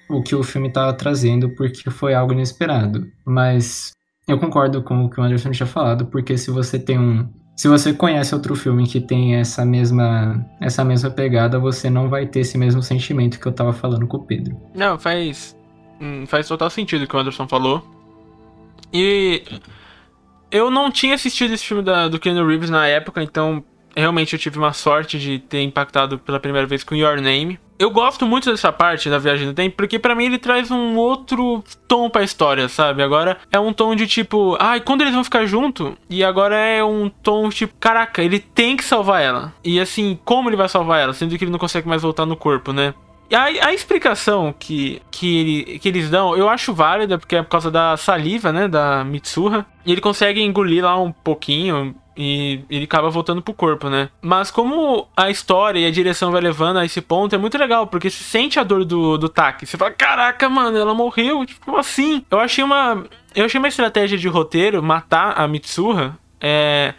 o que o filme tava trazendo, porque foi algo inesperado. Mas eu concordo com o que o Anderson tinha falado, porque se você tem um. Se você conhece outro filme que tem essa mesma, essa mesma pegada, você não vai ter esse mesmo sentimento que eu tava falando com o Pedro. Não, faz. Hum, Faz total sentido o que o Anderson falou. E. Eu não tinha assistido esse filme da, do Keanu Reeves na época, então realmente eu tive uma sorte de ter impactado pela primeira vez com Your Name. Eu gosto muito dessa parte da viagem no tempo, porque pra mim ele traz um outro tom pra história, sabe? Agora é um tom de tipo, ai, quando eles vão ficar junto? E agora é um tom tipo, caraca, ele tem que salvar ela. E assim, como ele vai salvar ela? Sendo que ele não consegue mais voltar no corpo, né? A, a explicação que, que, ele- que eles dão, eu acho válida, porque é por causa da saliva, né, da Mitsuha. E ele consegue engolir lá um pouquinho e ele acaba voltando pro corpo, né? Mas como a história e a direção vai levando a esse ponto, é muito legal, porque você sente a dor do, do Taki. Você fala, caraca, mano, ela morreu, tipo, como assim? Eu achei uma... Eu achei uma estratégia de roteiro, matar a Mitsuha, é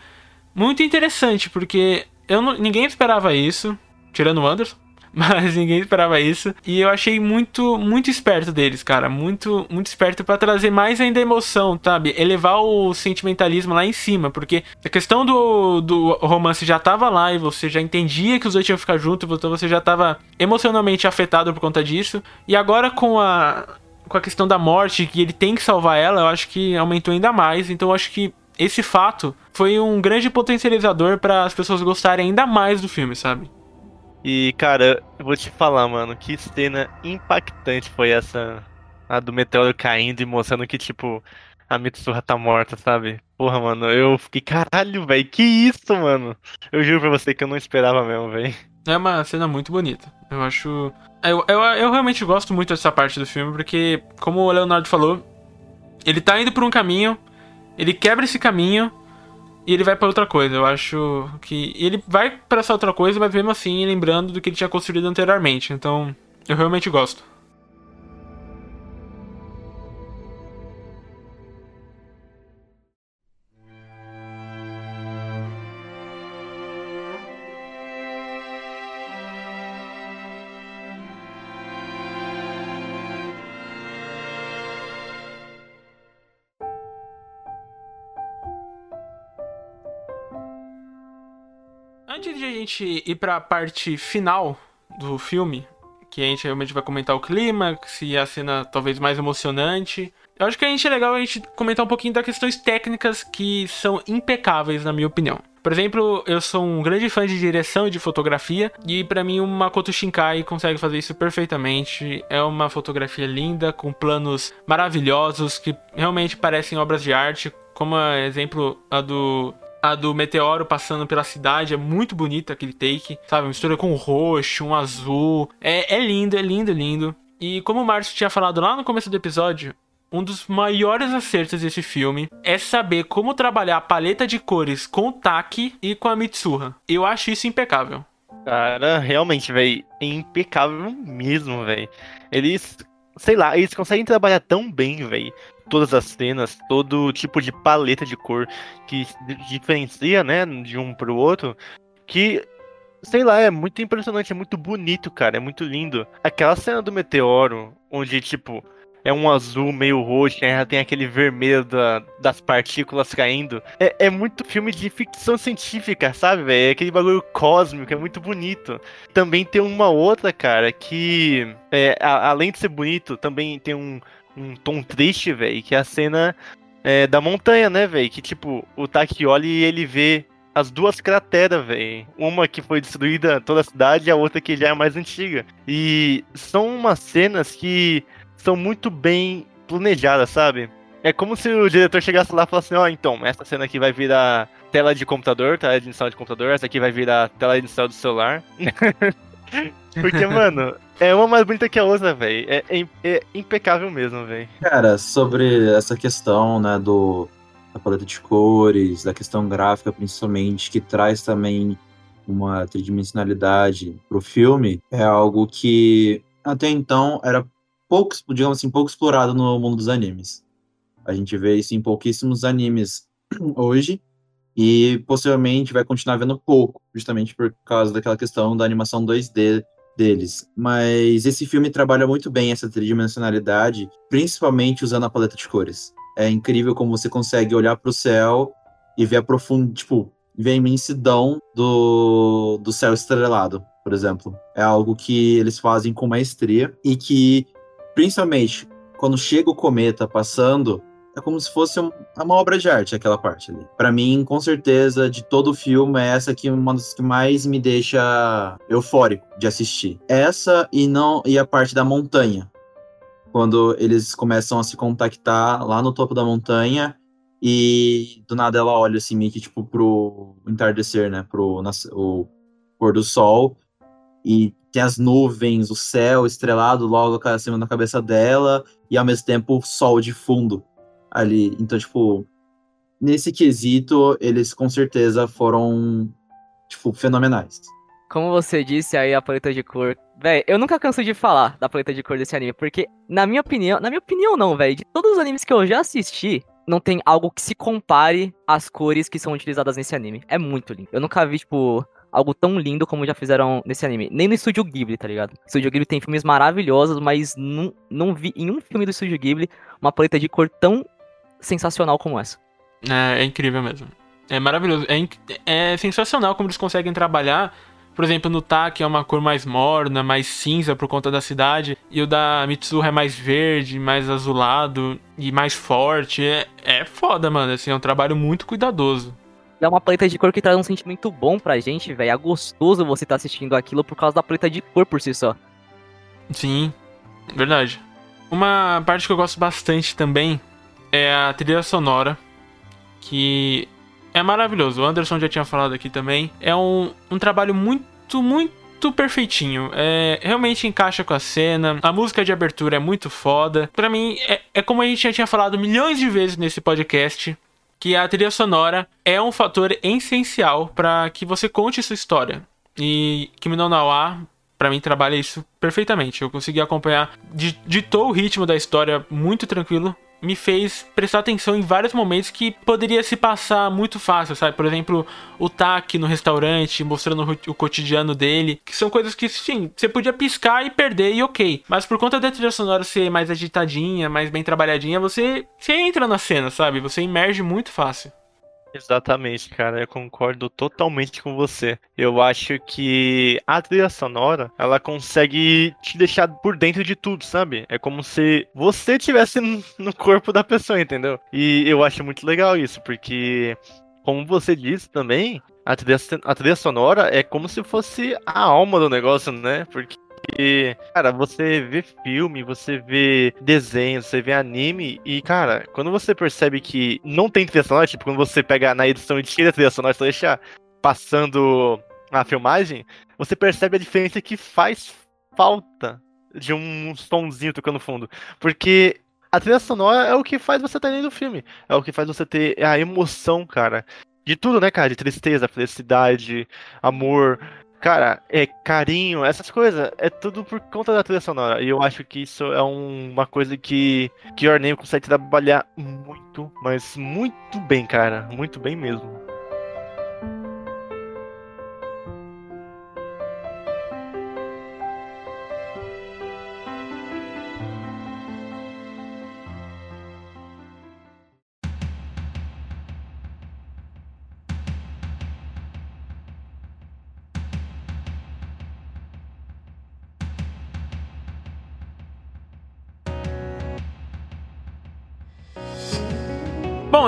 muito interessante, porque eu não- ninguém esperava isso, tirando o Anderson. [LAUGHS] Mas ninguém esperava isso. E eu achei muito, muito esperto deles, cara. Muito, muito esperto pra trazer mais ainda emoção, sabe? Elevar o sentimentalismo lá em cima. Porque a questão do, do romance já tava lá e você já entendia que os dois que ficar juntos, então você já tava emocionalmente afetado por conta disso. E agora com a. Com a questão da morte, que ele tem que salvar ela, eu acho que aumentou ainda mais. Então eu acho que esse fato foi um grande potencializador para as pessoas gostarem ainda mais do filme, sabe? E, cara, eu vou te falar, mano, que cena impactante foi essa. A do meteoro caindo e mostrando que, tipo, a Mitsuha tá morta, sabe? Porra, mano, eu fiquei, caralho, velho, que isso, mano? Eu juro pra você que eu não esperava mesmo, velho. É uma cena muito bonita. Eu acho. Eu, eu, eu realmente gosto muito dessa parte do filme, porque, como o Leonardo falou, ele tá indo por um caminho, ele quebra esse caminho e ele vai pra outra coisa. Eu acho que. Ele vai pra essa outra coisa, mas mesmo assim lembrando do que ele tinha construído anteriormente. Então, eu realmente gosto. Gente ir pra parte final do filme, que a gente realmente vai comentar o clima, se a cena talvez mais emocionante. Eu acho que a gente é legal a gente comentar um pouquinho das questões técnicas que são impecáveis, na minha opinião. Por exemplo, eu sou um grande fã de direção e de fotografia, e pra mim o Makoto Shinkai consegue fazer isso perfeitamente. É uma fotografia linda, com planos maravilhosos que realmente parecem obras de arte, como exemplo a do a do meteoro passando pela cidade é muito bonita aquele take, sabe? Mistura com roxo, um azul. É, é lindo, é lindo, lindo. E como o Márcio tinha falado lá no começo do episódio, um dos maiores acertos desse filme é saber como trabalhar a paleta de cores com o Taki e com a Mitsuha. Eu acho isso impecável. Cara, realmente, velho, é impecável mesmo, velho. Eles, sei lá, eles conseguem trabalhar tão bem, velho. Todas as cenas, todo tipo de paleta de cor que di- diferencia, né, de um pro outro, que, sei lá, é muito impressionante, é muito bonito, cara, é muito lindo. Aquela cena do meteoro, onde, tipo, é um azul meio roxo, aí tem aquele vermelho da- das partículas caindo. É, é muito filme de ficção científica, sabe, velho? É aquele bagulho cósmico, é muito bonito. Também tem uma outra, cara, que é, a- além de ser bonito, também tem um, um tom triste, velho, que é a cena é, da montanha, né, velho? Que tipo, o Taki olha e ele vê as duas crateras, velho. Uma que foi destruída toda a cidade e a outra que já é mais antiga. E são umas cenas que são muito bem planejadas, sabe? É como se o diretor chegasse lá e falasse assim, ó, então, essa cena aqui vai virar tela de computador, tela de edição de computador, essa aqui vai virar tela de edição do celular. [LAUGHS] [LAUGHS] Porque, mano, é uma mais bonita que a outra, velho. É, é, é impecável mesmo, velho. Cara, sobre essa questão, né, do da paleta de cores, da questão gráfica principalmente, que traz também uma tridimensionalidade pro filme, é algo que até então era pouco, digamos assim, pouco explorado no mundo dos animes. A gente vê isso em pouquíssimos animes [CLEARS THROAT] hoje e possivelmente vai continuar vendo pouco, justamente por causa daquela questão da animação 2D deles. Mas esse filme trabalha muito bem essa tridimensionalidade, principalmente usando a paleta de cores. É incrível como você consegue olhar para o céu e ver a profundidade, tipo, ver a imensidão do, do céu estrelado, por exemplo. É algo que eles fazem com maestria e que, principalmente, quando chega o cometa passando, é como se fosse um- uma obra de arte aquela parte ali. Pra mim, com certeza, de todo o filme, é essa que é uma das que mais me deixa eufórico de assistir. Essa e não e a parte da montanha, quando eles começam a se contactar lá no topo da montanha e do nada ela olha assim meio que tipo pro entardecer, né, pro o pôr do sol e tem as nuvens, o céu estrelado logo acima da cabeça dela e ao mesmo tempo o sol de fundo ali. Então, tipo, nesse quesito, eles com certeza foram, tipo, fenomenais. Como você disse aí, a paleta de cor. Véi, eu nunca canso de falar da paleta de cor desse anime, porque, na minha opinião, na minha opinião não, véi, de todos os animes que eu já assisti, não tem algo que se compare às cores que são utilizadas nesse anime. É muito lindo. Eu nunca vi, tipo, algo tão lindo como já fizeram nesse anime. Nem no Estúdio Ghibli, tá ligado? Estúdio Ghibli tem filmes maravilhosos, mas não, não vi em um filme do Estúdio Ghibli uma paleta de cor tão sensacional como essa. É, é incrível mesmo. É maravilhoso. É, inc- é sensacional como eles conseguem trabalhar. Por exemplo, no Tak é uma cor mais morna, mais cinza por conta da cidade. E o da Mitsuha é mais verde, mais azulado e mais forte. É, é foda, mano. Assim, é um trabalho muito cuidadoso. É uma paleta de cor que traz um sentimento bom pra gente, velho. É gostoso você estar assistindo aquilo por causa da paleta de cor por si só. Sim, verdade. Uma parte que eu gosto bastante também é a trilha sonora, que é maravilhoso. O Anderson já tinha falado aqui também. É um, um trabalho muito, muito perfeitinho. É, realmente encaixa com a cena. A música de abertura é muito foda. Pra mim, é, é como a gente já tinha falado milhões de vezes nesse podcast. Que a trilha sonora é um fator essencial para que você conte sua história. E Kimi no Nawa, Pra mim trabalha isso perfeitamente. Eu consegui acompanhar, di- ditou o ritmo da história muito tranquilo. Me fez prestar atenção em vários momentos que poderia se passar muito fácil, sabe? Por exemplo, o Taki no restaurante, mostrando o cotidiano dele. Que são coisas que, sim, você podia piscar e perder e ok. Mas por conta da trilha sonora ser mais agitadinha, mais bem trabalhadinha, você, você entra na cena, sabe? Você emerge muito fácil. Exatamente, cara, eu concordo totalmente com você. Eu acho que a trilha sonora, ela consegue te deixar por dentro de tudo, sabe? É como se você tivesse no- corpo da pessoa, entendeu? E eu acho muito legal isso, porque como você disse também, a trilha, a trilha sonora é como se fosse a alma do negócio, né? Porque porque, cara, você vê filme, você vê desenho, você vê anime, e, cara, quando você percebe que não tem trilha sonora, tipo, quando você pega na edição e tira a trilha sonora, só deixa passando a filmagem, você percebe a diferença que faz falta de um sonzinho tocando fundo. Porque a trilha sonora é o que faz você estar dentro do filme. É o que faz você ter a emoção, cara. De tudo, né, cara? De tristeza, felicidade, amor. Cara, é carinho, essas coisas, é tudo por conta da trilha sonora. E eu acho que isso é um- uma coisa que, que Your Name consegue trabalhar muito, mas muito bem, cara. Muito bem mesmo.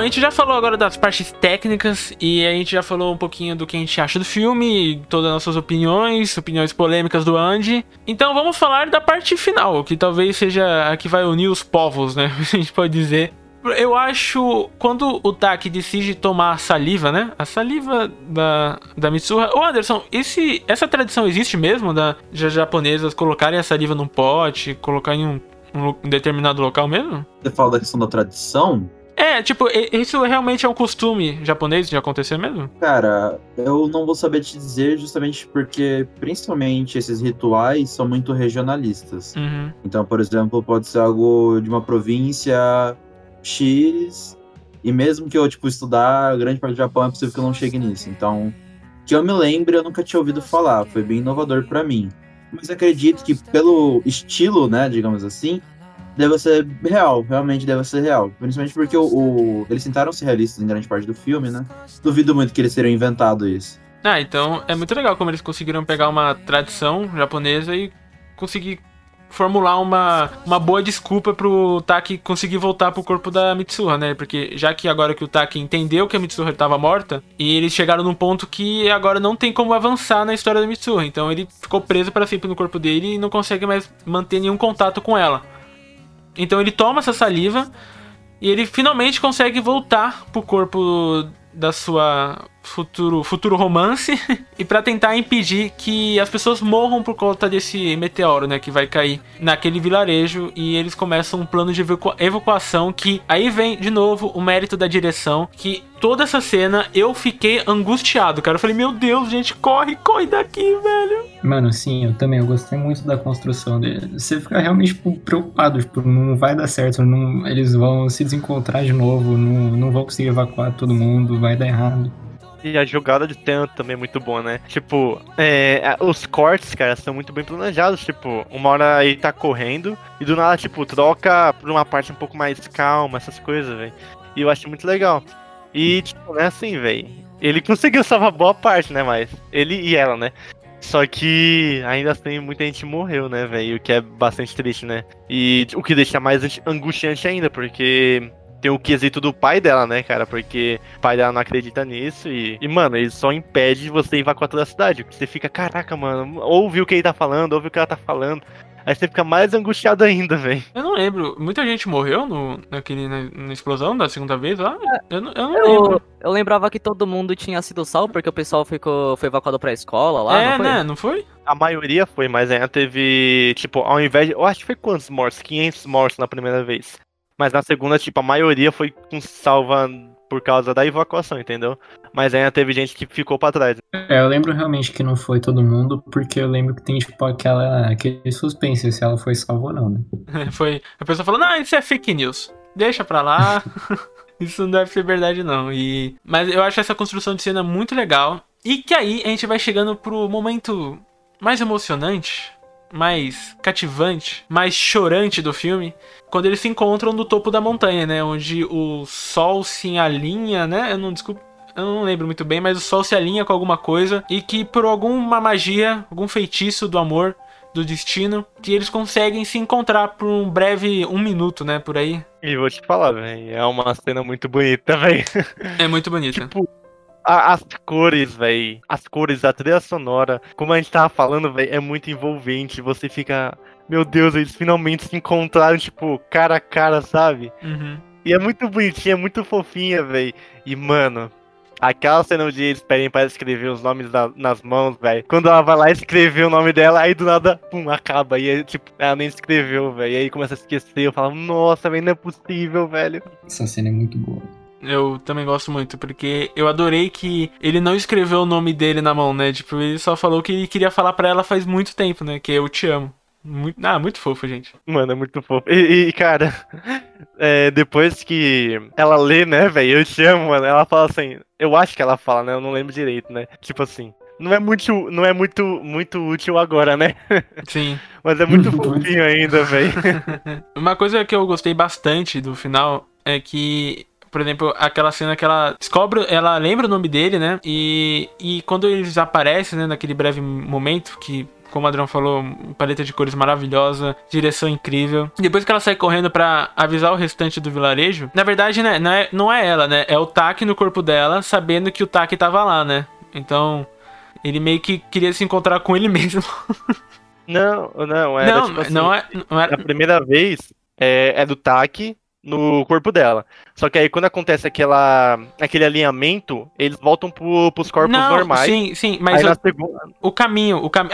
A gente já falou agora das partes técnicas e a gente já falou um pouquinho do que a gente acha do filme, todas as nossas opiniões, opiniões polêmicas do Andy. Então vamos falar da parte final, que talvez seja a que vai unir os povos, né? [LAUGHS] A gente pode dizer. Eu acho quando o Taki decide tomar a saliva, né? A saliva da, da Mitsuha. Ô Anderson, esse, essa tradição existe mesmo da japonesas colocarem a saliva num pote, colocar em um, um um determinado local mesmo? Você fala da questão da tradição? É, tipo, isso realmente é um costume japonês de acontecer mesmo? Cara, eu não vou saber te dizer justamente porque, principalmente, esses rituais são muito regionalistas. Uhum. Então, por exemplo, pode ser algo de uma província X, e mesmo que eu, tipo, estudar grande parte do Japão, é possível que eu não chegue nisso. Então, que eu me lembre, eu nunca tinha ouvido falar, foi bem inovador pra mim. Mas acredito que pelo estilo, né, digamos assim, deve ser real, realmente deve ser real. Principalmente porque o, o- eles tentaram ser realistas em grande parte do filme, né? Duvido muito que eles teriam inventado isso. Ah, então é muito legal como eles conseguiram pegar uma tradição japonesa e conseguir formular uma, uma boa desculpa pro Taki conseguir voltar pro corpo da Mitsuha, né? Porque já que agora que o Taki entendeu que a Mitsuha estava morta, e eles chegaram num ponto que agora não tem como avançar na história da Mitsuha. Então ele ficou preso para sempre no corpo dele e não consegue mais manter nenhum contato com ela. Então ele toma essa saliva e ele finalmente consegue voltar pro corpo da sua futuro, futuro romance [LAUGHS] e para tentar impedir que as pessoas morram por conta desse meteoro, né, que vai cair naquele vilarejo e eles começam um plano de evacu evacuação que aí vem de novo o mérito da direção, que toda essa cena eu fiquei angustiado, cara. Eu falei, meu Deus, gente, corre, corre daqui, velho. Mano, sim, eu também. Eu gostei muito da construção dele. Você fica realmente tipo, preocupado, tipo, não vai dar certo, não, eles vão se desencontrar de novo, não, não vão conseguir evacuar todo mundo, vai dar errado. E a jogada de tempo também é muito boa, né? Tipo, é, os cortes, cara, são muito bem planejados. Tipo, uma hora ele tá correndo e do nada, tipo, troca pra uma parte um pouco mais calma, essas coisas, velho. E eu acho muito legal. E, tipo, é assim, velho. Ele [LAUGHS] conseguiu salvar boa parte, né? Mas ele e ela, né? Só que ainda assim muita gente morreu, né, velho? O que é bastante triste, né? E o que deixa mais angustiante ainda, porque tem o quesito do pai dela, né, cara? Porque o pai dela não acredita nisso e, e mano, ele só impede você evacuar toda a cidade. Você fica, caraca, mano, ouve o que ele tá falando, ouve o que ela tá falando. Aí você fica mais angustiado ainda, velho. Eu não lembro. Muita gente morreu no, naquele, na, na explosão da segunda vez lá? Eu, não- eu não Eu, lembro. eu lembrava que todo mundo tinha sido salvo porque o pessoal ficou, foi evacuado pra escola lá, é, não foi? né? Não foi? A maioria foi, mas ainda teve, tipo, ao invés de. Eu acho que foi quantos mortos? 500 mortos na primeira vez. Mas na segunda, tipo, a maioria foi com salva por causa da evacuação, entendeu? Mas ainda teve gente que ficou pra trás. É, eu lembro realmente que não foi todo mundo, porque eu lembro que tem, tipo, aquela, aquele suspense se ela foi salva ou não, né? Foi. A pessoa falou, não, isso é fake news. Deixa pra lá. [LAUGHS] [LAUGHS] isso não deve ser verdade, não. E... Mas eu acho essa construção de cena muito legal. E que aí a gente vai chegando pro momento mais emocionante, mais cativante, mais chorante do filme. Quando eles se encontram no topo da montanha, né? Onde o sol se alinha, né? Eu não desculpa. Eu não lembro muito bem, mas o sol se alinha com alguma coisa e que por alguma magia, algum feitiço do amor, do destino, que eles conseguem se encontrar por um breve um minuto, né, por aí. E vou te falar, velho, é uma cena muito bonita, velho. É muito bonita. Tipo, a- as cores, velho, as cores, a trilha sonora, como a gente tava falando, velho, é muito envolvente. Você fica, meu Deus, eles finalmente se encontraram, tipo, cara a cara, sabe? Uhum. E é muito bonitinha, é muito fofinha, velho. E, mano, aquela cena onde eles pedem pra escrever os nomes da- nas mãos, velho. Quando ela vai lá escrever o nome dela, aí do nada, pum, acaba. E aí, tipo, ela nem escreveu, velho. E aí começa a esquecer. Eu falo, nossa, velho, não é possível, velho. Essa cena é muito boa. Eu também gosto muito, porque eu adorei que ele não escreveu o nome dele na mão, né? Tipo, ele só falou que ele queria falar pra ela faz muito tempo, né? Que é eu te amo. Muito, ah, muito fofo, gente. Mano, é muito fofo. E, e, cara, [LAUGHS] é, depois que ela lê, né, velho, eu te amo, mano. Ela fala assim, eu acho que ela fala, né? Eu não lembro direito, né? Tipo assim. Não é muito, não é muito, muito útil agora, né? [LAUGHS] Sim. Mas é muito fofinho ainda, velho. [LAUGHS] Uma coisa que eu gostei bastante do final é que, por exemplo, aquela cena que ela descobre, ela lembra o nome dele, né? E, e quando eles aparecem, né, naquele breve momento que. Como o Adrão falou, paleta de cores maravilhosa, direção incrível. Depois que ela sai correndo pra avisar o restante do vilarejo, na verdade, né, não é, não é ela, né? É o Taki no corpo dela, sabendo que o Taki tava lá, né? Então, ele meio que queria se encontrar com ele [LAUGHS] mesmo. Não, não, era não, tipo assim, não é. Não era, A primeira vez é, é do Taki no corpo dela. Só que aí quando acontece aquela, aquele alinhamento, eles voltam pro, pros corpos não, normais. sim, sim, mas na segunda. o caminho, o cam...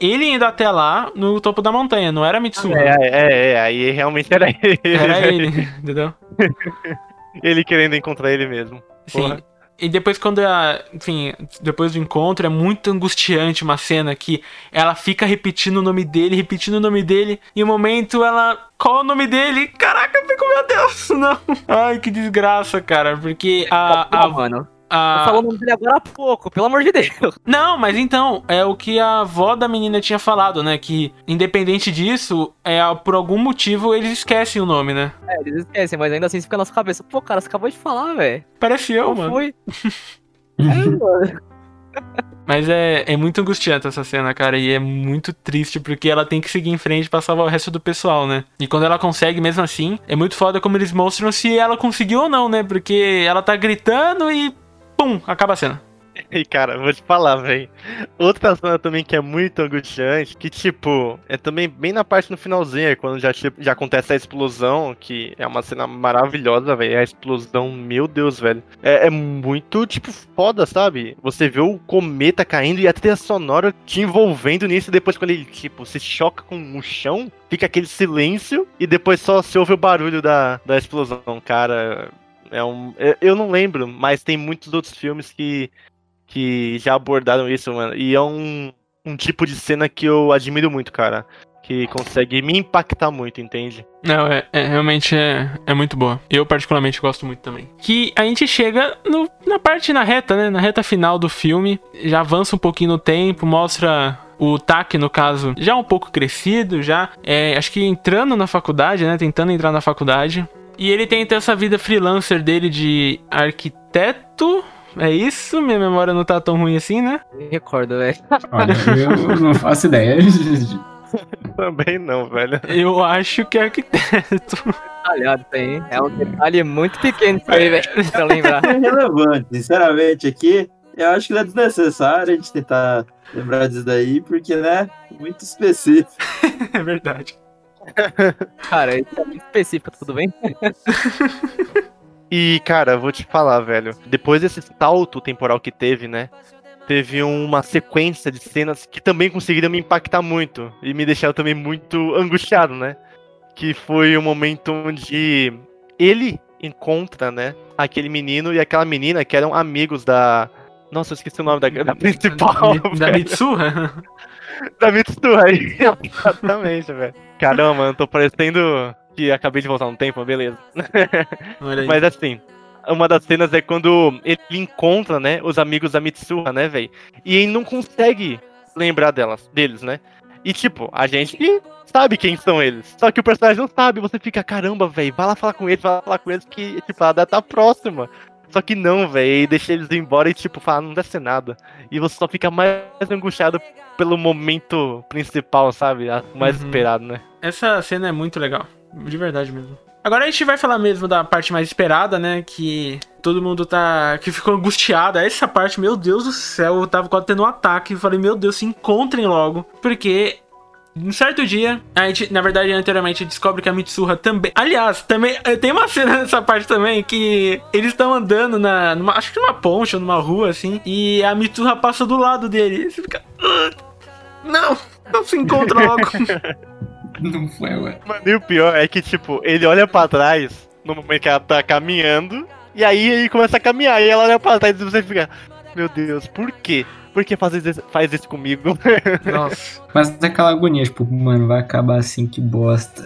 ele indo até lá no topo da montanha, não era Mitsuma. É, é, é, aí realmente era ele. Era ele, entendeu? [LAUGHS] Ele querendo encontrar ele mesmo. Sim. Porra. E depois quando a, enfim, depois do encontro é muito angustiante uma cena que ela fica repetindo o nome dele, repetindo o nome dele, e um momento ela qual é o nome dele? Caraca, eu fico, meu Deus, [LAUGHS] não. Ai, que desgraça, cara, porque a Ah, a, mano. A, Falou o nome dele agora há pouco, pelo amor de Deus. Não, mas então, é o que a avó da menina tinha falado, né? Que independente disso, é, por algum motivo eles esquecem o nome, né? É, eles esquecem, mas ainda assim fica na nossa cabeça. Pô, cara, você acabou de falar, velho. Parece eu, Qual mano. foi? [LAUGHS] é, mano. Mas é, é muito angustiante essa cena, cara, e é muito triste porque ela tem que seguir em frente pra salvar o resto do pessoal, né? E quando ela consegue, mesmo assim, é muito foda como eles mostram se ela conseguiu ou não, né? Porque ela tá gritando e pum, acaba a cena. E cara, vou te falar, velho. Outra cena também que é muito angustiante, que tipo, é também bem na parte no finalzinho, quando já, tipo, já acontece a explosão, que é uma cena maravilhosa, velho. A explosão, meu Deus, velho. É, é muito, tipo, foda, sabe? Você vê o cometa caindo e a trilha sonora te envolvendo nisso, e depois quando ele, tipo, se choca com o chão, fica aquele silêncio, e depois só se ouve o barulho da, da explosão, cara. É um. eu- Eu não lembro, mas tem muitos outros filmes que, que já abordaram isso, mano. E é um, um tipo de cena que eu admiro muito, cara. Que consegue me impactar muito, entende? Não, é, é- realmente é, é muito boa. Eu particularmente gosto muito também. Que a gente chega no- na parte na reta, né? Na reta final do filme. Já avança um pouquinho no tempo, mostra o Taki, no caso, já um pouco crescido, já. é, acho que entrando na faculdade, né? Tentando entrar na faculdade. E ele tenta essa vida freelancer dele de arquiteto. É isso? Minha memória não tá tão ruim assim, né? Me recordo, velho. Olha, eu não faço ideia. [LAUGHS] Também não, velho. Eu acho que é arquiteto. Isso aí. É um detalhe muito pequeno isso aí, velho. Pra lembrar. É relevante, sinceramente, aqui. Eu acho que é desnecessário a gente tentar lembrar disso daí, porque, né, muito específico. [LAUGHS] é verdade. [LAUGHS] Cara, isso é muito específico, tudo bem? E, cara, vou te falar, velho. Depois desse salto temporal que teve, né? Teve uma sequência de cenas que também conseguiram me impactar muito. E me deixaram também muito angustiado, né? Que foi o momento onde ele encontra, né? Aquele menino e aquela menina que eram amigos da. Nossa, eu esqueci o nome da, da principal. Da [LAUGHS] velho. Mitsuha? Da Mitsuhai. Exatamente, velho. Caramba, eu tô parecendo que acabei de voltar no tempo, beleza. [LAUGHS] Olha aí. Mas assim, uma das cenas é quando ele encontra, né, os amigos da Mitsuha, né, velho? E ele não consegue lembrar delas, deles, né? E tipo, a gente sabe quem são eles. Só que o personagem não sabe, você fica, caramba, velho, vai lá falar com eles, vai lá falar com eles que, tipo, a data tá próxima. Só que não, velho, e deixa eles embora e, tipo, fala, não deve ser nada. E você só fica mais angustiado pelo momento principal, sabe? Mais Uhum. esperado, né? Essa cena é muito legal. De verdade mesmo. Agora a gente vai falar mesmo da parte mais esperada, né? Que todo mundo tá. que ficou angustiado. Essa parte, meu Deus do céu, eu tava quase tendo um ataque. Eu falei, meu Deus, se encontrem logo. Porque. Um certo dia, a gente, na verdade, anteriormente descobre que a Mitsuha também. Aliás, também eh, tem uma [LAUGHS] cena nessa parte também que eles estão andando na. Numa, acho que numa ponte ou numa rua, assim. E a Mitsuha passa do lado dele. E você fica. "Ah, Não! Não se encontra logo. [LAUGHS] Não foi, ué. Mano, e o pior é que, tipo, ele olha pra trás no momento que ela tá caminhando, e aí ele começa a caminhar, e ela olha pra trás e você fica, meu Deus, por quê? Por que faz isso, faz isso comigo? [LAUGHS] Nossa. Mas aquela agonia, tipo, mano, vai acabar assim, que bosta.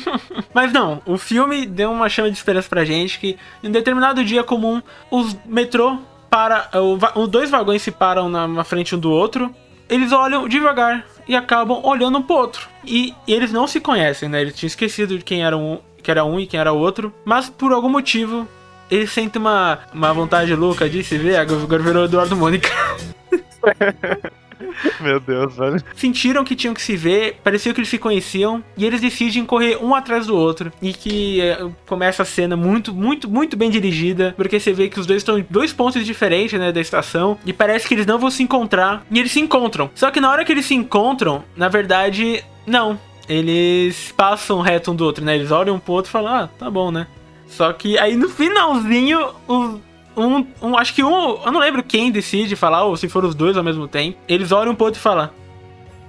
[LAUGHS] Mas não, o filme deu uma chama de esperança pra gente que em um determinado dia comum, os metrô para. Os dois vagões se param na, na frente um do outro. Eles olham devagar e acabam olhando um pro outro. E, e eles não se conhecem, né? Eles tinham esquecido de quem era um, que era um e quem era o outro. Mas por algum motivo, eles sentem uma, uma vontade louca de se ver. Agora virou Eduardo Mônica. [LAUGHS] [LAUGHS] meu Deus, velho. sentiram que tinham que se ver, parecia que eles se conheciam, e eles decidem correr um atrás do outro. E que eh, começa a cena muito, muito, muito bem dirigida, porque você vê que os dois estão em dois pontos diferentes, né, da estação, e parece que eles não vão se encontrar, e eles se encontram. Só que na hora que eles se encontram, na verdade, não. Eles passam reto um do outro, né? Eles olham um pro outro e falam, ah, tá bom, né? Só que aí no finalzinho, o- um, um- acho que um, eu não lembro quem decide falar, ou se for os dois ao mesmo tempo. Eles olham um pro outro e falam: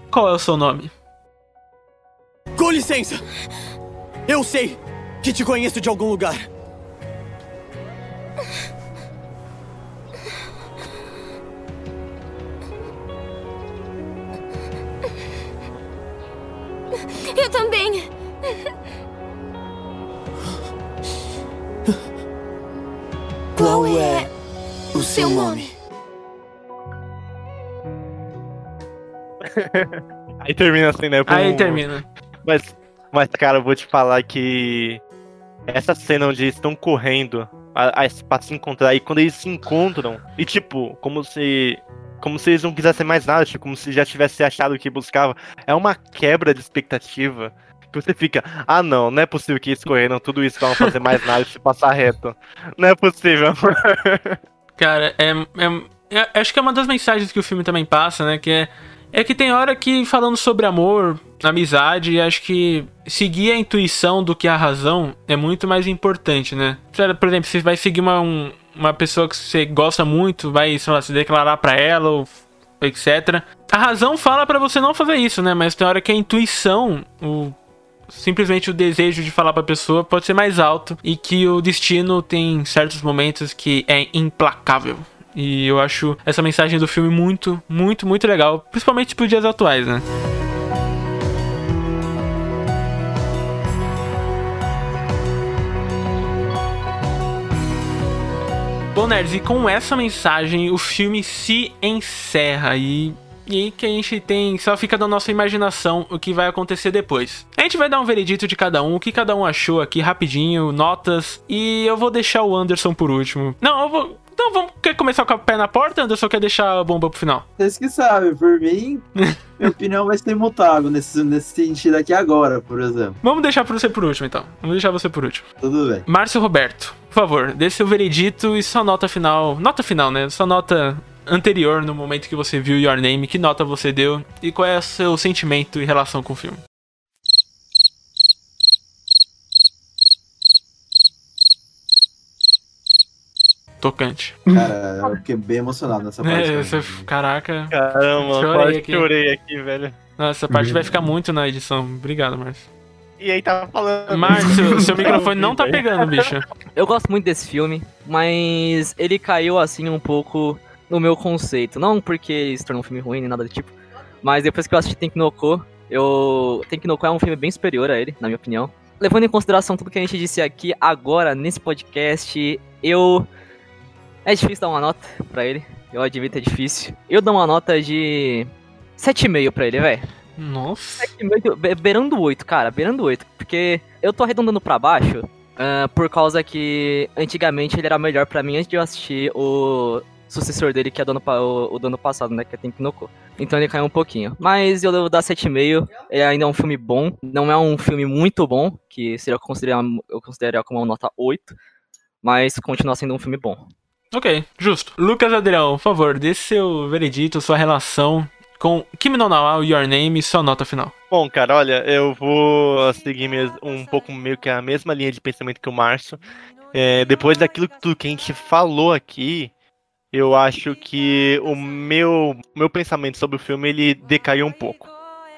Qual é o seu nome? Com licença! Eu sei que te conheço de algum lugar. Nome? [LAUGHS] Aí termina assim, né? com- Aí termina. Mas, mas, cara, eu vou te falar que essa cena onde eles estão correndo a, a, pra se encontrar, e quando eles se encontram, e tipo, como se. Como se eles não quisessem mais nada, tipo, como se já tivesse achado o que buscava. É uma quebra de expectativa. Que você fica, ah não, não é possível que eles correram tudo isso pra não fazer mais nada se passar reto. Não é possível. [LAUGHS] Cara, é, é, eu acho que é uma das mensagens que o filme também passa, né? Que é, é que tem hora que falando sobre amor, amizade, acho que seguir a intuição do que a razão é muito mais importante, né? Por exemplo, você vai seguir uma, um, uma pessoa que você gosta muito, vai, lá, se declarar para ela ou etc. A razão fala para você não fazer isso, né? Mas tem hora que a intuição, o simplesmente o desejo de falar para a pessoa pode ser mais alto e que o destino tem certos momentos que é implacável. E eu acho essa mensagem do filme muito, muito, muito legal, principalmente para os dias atuais, né? Bom, nerds, e com essa mensagem o filme se encerra e e que a gente tem só fica da nossa imaginação o que vai acontecer depois. A gente vai dar um veredito de cada um, o que cada um achou aqui rapidinho, notas, e eu vou deixar o Anderson por último. Não, eu vou então vamos quer começar com o pé na porta, Anderson quer deixar a bomba pro final? Vocês que sabem, por mim, [LAUGHS] minha opinião vai ser imutável nesse, nesse sentido aqui agora, por exemplo. Vamos deixar você por último, então. Vamos deixar você por último. Tudo bem. Márcio Roberto, por favor, dê seu veredito e sua nota final. Nota final, né? Sua nota anterior, no momento que você viu Your Name, que nota você deu e qual é o seu sentimento em relação com o filme? Tocante. Cara, eu fiquei bem emocionado nessa parte. É, você, caraca. Caramba, chorei aqui. chorei aqui, velho. Nossa, essa parte vai ficar muito na edição. Obrigado, Márcio. E aí tava falando. Márcio, seu [LAUGHS] microfone não tá pegando, bicho. Eu gosto muito desse filme, mas ele caiu assim um pouco no meu conceito. Não porque ele se tornou um filme ruim nem nada do tipo, mas depois que eu assisti Tenkinoko, eu. Tenkinoko é um filme bem superior a ele, na minha opinião. Levando em consideração tudo que a gente disse aqui agora nesse podcast, eu é difícil dar uma nota pra ele. Eu admito, é difícil. Eu dou uma nota de 7,5 pra ele, velho. Nossa. 7,5, beirando 8, cara, beirando 8. Porque eu tô arredondando pra baixo uh, por causa que antigamente ele era melhor pra mim antes de eu assistir o sucessor dele, que é do ano, o, o do ano passado, né? Que é Tenkinoko. Então ele caiu um pouquinho. Mas eu devo dar 7,5. Ele ainda é um filme bom. Não é um filme muito bom, que seria considerar, eu consideraria como uma nota 8. Mas continua sendo um filme bom. Ok, justo. Lucas Adrião, por favor, dê seu veredito, sua relação com Kimi no Nawa, Your Name e sua nota final. Bom, cara, olha, eu vou seguir um pouco meio que a mesma linha de pensamento que o Márcio. É, depois daquilo que a gente falou aqui, eu acho que o meu, meu pensamento sobre o filme ele decaiu um pouco.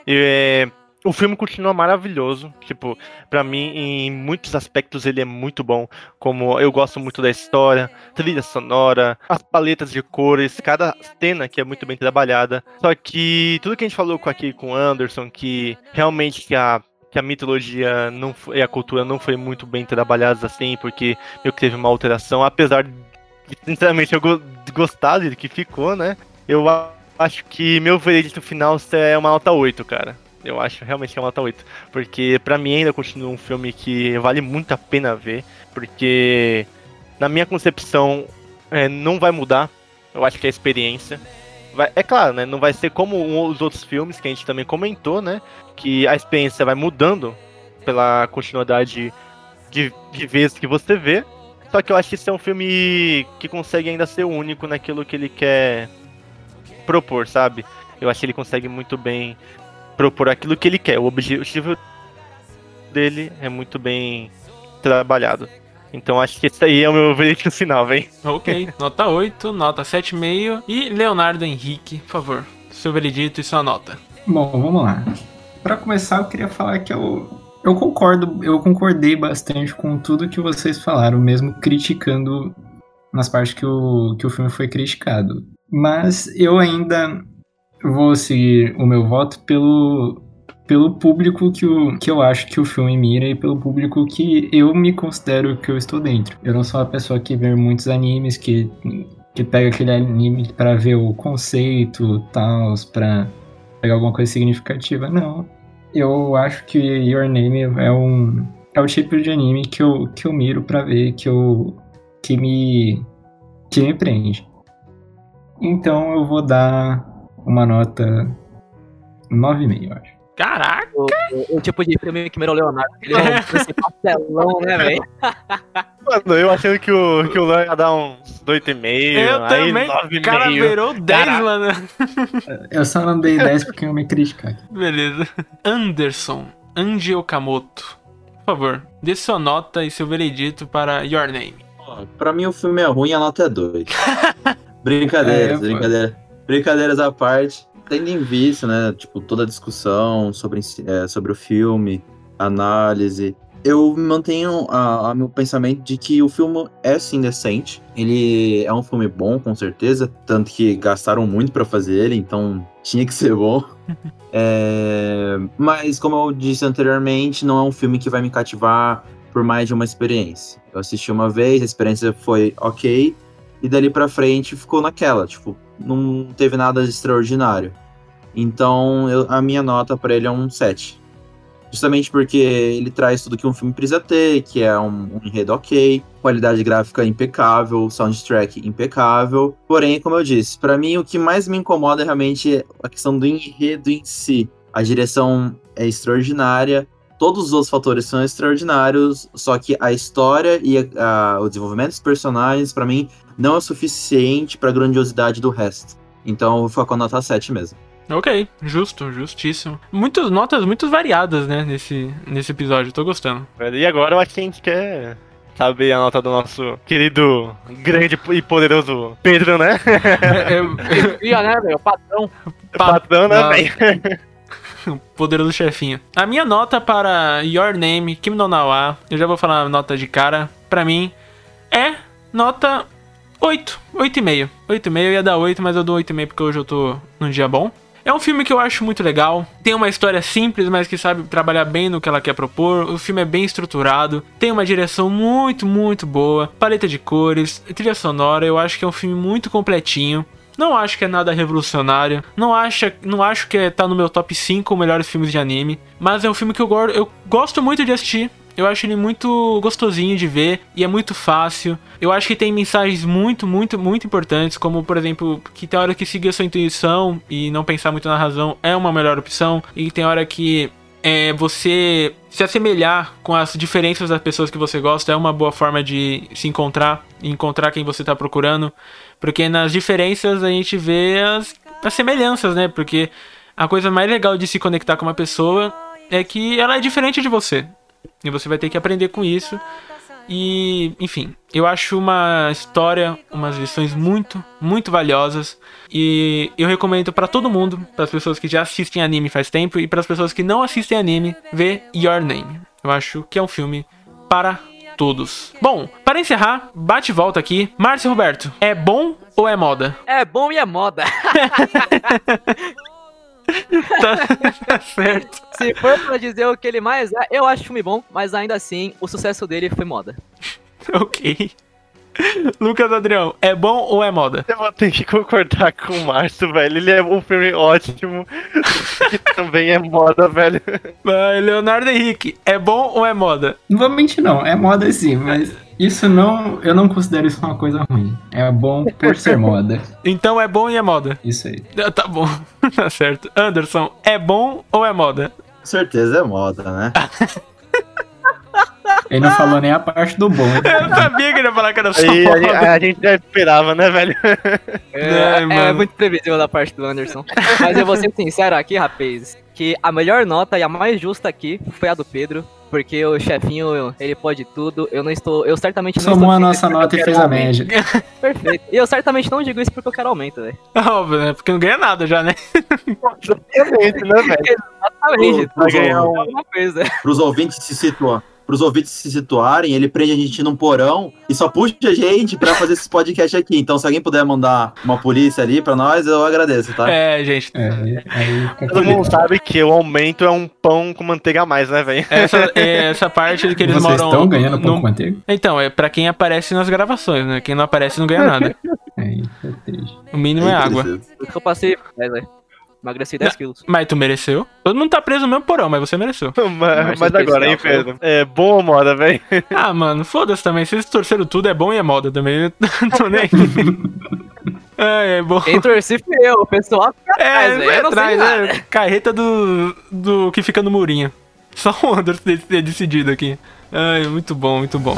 É, o filme continua maravilhoso. Tipo, para mim, em muitos aspectos, ele é muito bom. Como eu gosto muito da história, trilha sonora, as paletas de cores, cada cena que é muito bem trabalhada. Só que tudo que a gente falou aqui com Anderson, que realmente que a que a mitologia não foi, e a cultura não foi muito bem trabalhadas assim, porque que teve uma alteração, apesar de, sinceramente, eu go gostar de que ficou, né? Eu acho que meu veredito final é uma nota 8, cara. Eu acho realmente que é uma nota 8. Porque para mim ainda continua um filme que vale muito a pena ver. Porque na minha concepção é, não vai mudar. Eu acho que a experiência. Vai, é claro, né? Não vai ser como os outros filmes que a gente também comentou, né? Que a experiência vai mudando pela continuidade de, de vezes que você vê. Só que eu acho que esse é um filme que consegue ainda ser único naquilo que ele quer propor, sabe? Eu acho que ele consegue muito bem propor aquilo que ele quer. O objetivo dele é muito bem trabalhado. Então acho que esse aí é o meu [LAUGHS] veredito final, vem. Ok, nota 8, nota 7,5. E Leonardo Henrique, por favor, seu veredito e sua nota. Bom, vamos lá. Para começar, eu queria falar que eu, eu concordo, eu concordei bastante com tudo que vocês falaram, mesmo criticando nas partes que o, que o filme foi criticado. Mas eu ainda vou seguir o meu voto pelo, pelo público que, o, que eu acho que o filme mira e pelo público que eu me considero que eu estou dentro. Eu não sou uma pessoa que vê muitos animes, que, que pega aquele anime para ver o conceito tal, para pegar alguma coisa significativa. Não. Eu acho que Your Name é um é o tipo de anime que eu, que eu miro para ver, que eu que me que me prende. Então eu vou dar uma nota 9,5, eu acho. Caraca! O, o, o, tipo de filme que mirou Leonardo. Ele é um [LAUGHS] pastelão, né, velho? [LAUGHS] Mano, eu achando que o, que o Lan ia dar uns 8,5. Eu aí também. 9,5. O cara virou 10, Cara, mano. Eu só não dei 10 porque eu me criticar. Beleza. Anderson Angie Okamoto. Por favor, dê sua nota e seu veredito para Your Name. Pra mim o filme é ruim, a nota é 2. [LAUGHS] Brincadeiras, É, pô. brincadeira, brincadeiras à parte. Tendo em vista, né, tipo, toda a discussão sobre, é, sobre o filme, análise, eu mantenho a, a meu pensamento de que o filme é sim decente. Ele é um filme bom, com certeza, tanto que gastaram muito pra fazer ele, então tinha que ser bom. [LAUGHS] É, mas, como eu disse anteriormente, não é um filme que vai me cativar por mais de uma experiência. Eu assisti uma vez, a experiência foi ok, e dali pra frente ficou naquela, tipo, não teve nada de extraordinário. Então, eu- a minha nota pra ele é um 7. Justamente porque ele traz tudo que um filme precisa ter, que é um, um enredo ok, qualidade gráfica impecável, soundtrack impecável. Porém, como eu disse, pra mim o que mais me incomoda é realmente a questão do enredo em si. A direção é extraordinária, todos os outros fatores são extraordinários, só que a história e a- a- o desenvolvimento dos personagens, pra mim, não é suficiente pra grandiosidade do resto. Então, eu vou ficar com a nota 7 mesmo. Ok, justo, justíssimo. Muitas notas muito variadas, né, nesse, nesse episódio. Tô gostando. velho, E agora eu acho que a gente quer saber a nota do nosso querido, grande e poderoso Pedro, né? Ia, né, meu? Patrão. [LAUGHS] Patrão, né, Não. velho? O [LAUGHS] poderoso chefinho. A minha nota para Your Name, Kim no Nawa, eu já vou falar a nota de cara, pra mim, é nota 8, 8,5. 8,5 eu ia dar 8, mas eu dou 8,5 porque hoje eu tô num dia bom. É um filme que eu acho muito legal. Tem uma história simples, mas que sabe trabalhar bem no que ela quer propor. O filme é bem estruturado. Tem uma direção muito, muito boa. Paleta de cores, trilha sonora. Eu acho que é um filme muito completinho. Não acho que é nada revolucionário. Não, acha, não acho que é, tá no meu top 5 melhores filmes de anime. Mas é um filme que eu, eu gosto muito de assistir. Eu acho ele muito gostosinho de ver e é muito fácil. Eu acho que tem mensagens muito, muito, muito importantes, como por exemplo, que tem hora que seguir a sua intuição e não pensar muito na razão é uma melhor opção, e tem hora que é, você se assemelhar com as diferenças das pessoas que você gosta é uma boa forma de se encontrar encontrar quem você está procurando, porque nas diferenças a gente vê as, as semelhanças, né? Porque a coisa mais legal de se conectar com uma pessoa é que ela é diferente de você. E você vai ter que aprender com isso. E, enfim, eu acho uma história, umas lições muito, muito valiosas. E eu recomendo pra todo mundo, para as pessoas que já assistem anime faz tempo e para as pessoas que não assistem anime, ver Your Name. Eu acho que é um filme para todos. Bom, para encerrar, bate e volta aqui. Márcio Roberto, é bom ou é moda? É bom e é moda. [LAUGHS] [LAUGHS] tá, tá certo. Se for pra dizer o que ele mais é, eu acho filme bom, mas ainda assim, o sucesso dele foi moda. [LAUGHS] Ok. [LAUGHS] Lucas Adrião, é bom ou é moda? Eu vou ter que concordar com o Márcio, velho. Ele é um filme ótimo. [LAUGHS] que também é moda, velho. Vai, Leonardo Henrique, é bom ou é moda? Não vou mentir, não. É moda sim, mas isso não. Eu não considero isso uma coisa ruim. É bom por ser moda. Então é bom e é moda. Isso aí. Ah, Tá bom, [LAUGHS] tá certo. Anderson, é bom ou é moda? Com certeza é moda, né? Ele não falou nem a parte do bom. Eu sabia que ele ia falar que era só Aí, a, a gente já esperava, né, velho? É, É, é mano. muito previsível da parte do Anderson. Mas eu vou ser sincero aqui, rapaz, que a melhor nota e a mais justa aqui foi a do Pedro. Porque o chefinho, ele pode tudo. Eu não estou. Eu certamente não Somou estou a nossa nota e fez a média. [LAUGHS] Perfeito. E eu certamente não digo isso porque eu quero aumento, velho. Óbvio, né? Porque não ganha nada já, né? Exatamente, né, velho? Exatamente. Vai ganhar um- Alguma coisa. Pros ouvintes se situar. Pros ouvintes se situarem, ele prende a gente num porão e só puxa a gente pra fazer esses podcasts aqui. Então, se alguém puder mandar uma polícia ali pra nós, eu agradeço, tá? É, gente. É, Todo mundo sabe que o aumento é um pão com manteiga a mais, né, velho? Essa, é, essa parte de que eles Vocês moram. estão ganhando pão no- com manteiga? Então, é pra quem aparece nas gravações, né? Quem não aparece não ganha nada. [LAUGHS] Aí, é triste. O mínimo é água. Eu passei. É. Emagreci 10 quilos. Mas tu mereceu. Todo mundo tá preso no mesmo porão, mas você mereceu. [LAUGHS] Mas, mas agora, hein, Pedro? É bom ou moda, velho? [LAUGHS] Ah, mano, foda-se também. Vocês torceram tudo, é bom e é moda também. Eu [LAUGHS] tô nem aí. É, é bom. Quem torci fui eu, o pessoal fica É, atrás, vai Eu não sei atrás, nada. é. Carreta do, do que fica no murinho. Só o Anderson ter ter decidido aqui. Ai, muito bom, muito bom.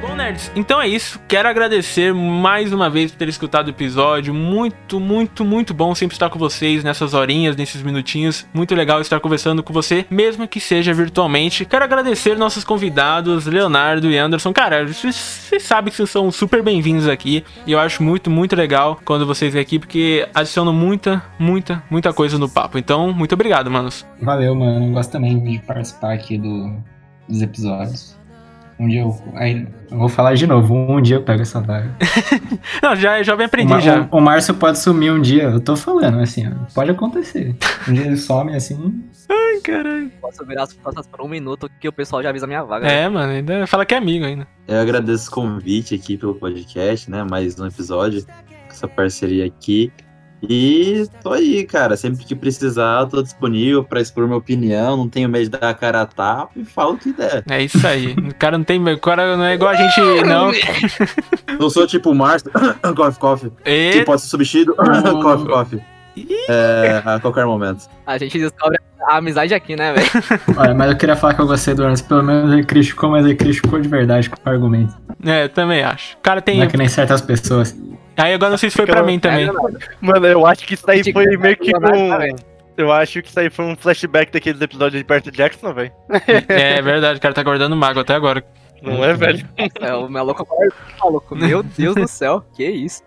Bom, nerds, então é isso. Quero agradecer mais uma vez por ter escutado o episódio. Muito, muito, muito bom sempre estar com vocês nessas horinhas, nesses minutinhos. Muito legal estar conversando com você, mesmo que seja virtualmente. Quero agradecer nossos convidados, Leonardo e Anderson. Cara, vocês, sabem que vocês são super bem-vindos aqui. E eu acho muito, muito legal quando vocês vêm aqui, porque adicionam muita, muita, muita coisa no papo. Então, muito obrigado, manos. Valeu, mano. Eu gosto também de participar aqui do, dos episódios. Um dia eu. Aí, eu vou falar de novo, um dia eu pego essa vaga. [LAUGHS] Não, já, já bem aprendi o, já. O, o Márcio pode sumir um dia, eu tô falando, assim, ó, pode acontecer. Um dia ele some assim. Ai, caralho. Posso virar as costas por um minuto que o pessoal já avisa a minha vaga. É, mano, ainda fala que é amigo ainda. Eu agradeço o convite aqui pelo podcast, né? Mais um episódio, essa parceria aqui. E tô aí, cara. Sempre que precisar, tô disponível pra expor minha opinião. Não tenho medo de dar a cara a tapa e falo o que der. É isso aí. O cara não tem. O cara não é igual a gente, não. [LAUGHS] Não sou tipo o Márcio, [COUGHS] coffee, coffee. E... Que pode ser substituído, [COUGHS] coffee, coffee. É, a qualquer momento. A gente descobre a amizade aqui, né, velho? [LAUGHS] Olha, mas eu queria falar que eu gostei do. Pelo menos ele criticou, mas ele criticou de verdade com o argumento. É, eu também acho. O cara tem. Não é que nem certas pessoas. Aí agora não sei se foi pra mim também. Mano, eu acho que isso aí foi meio que um. Eu acho que isso aí foi um flashback daqueles episódios de Perto Jackson, velho. É verdade, o cara tá guardando mago até agora. Não é, velho? É, o maluco maluco. Meu Deus do céu, que isso.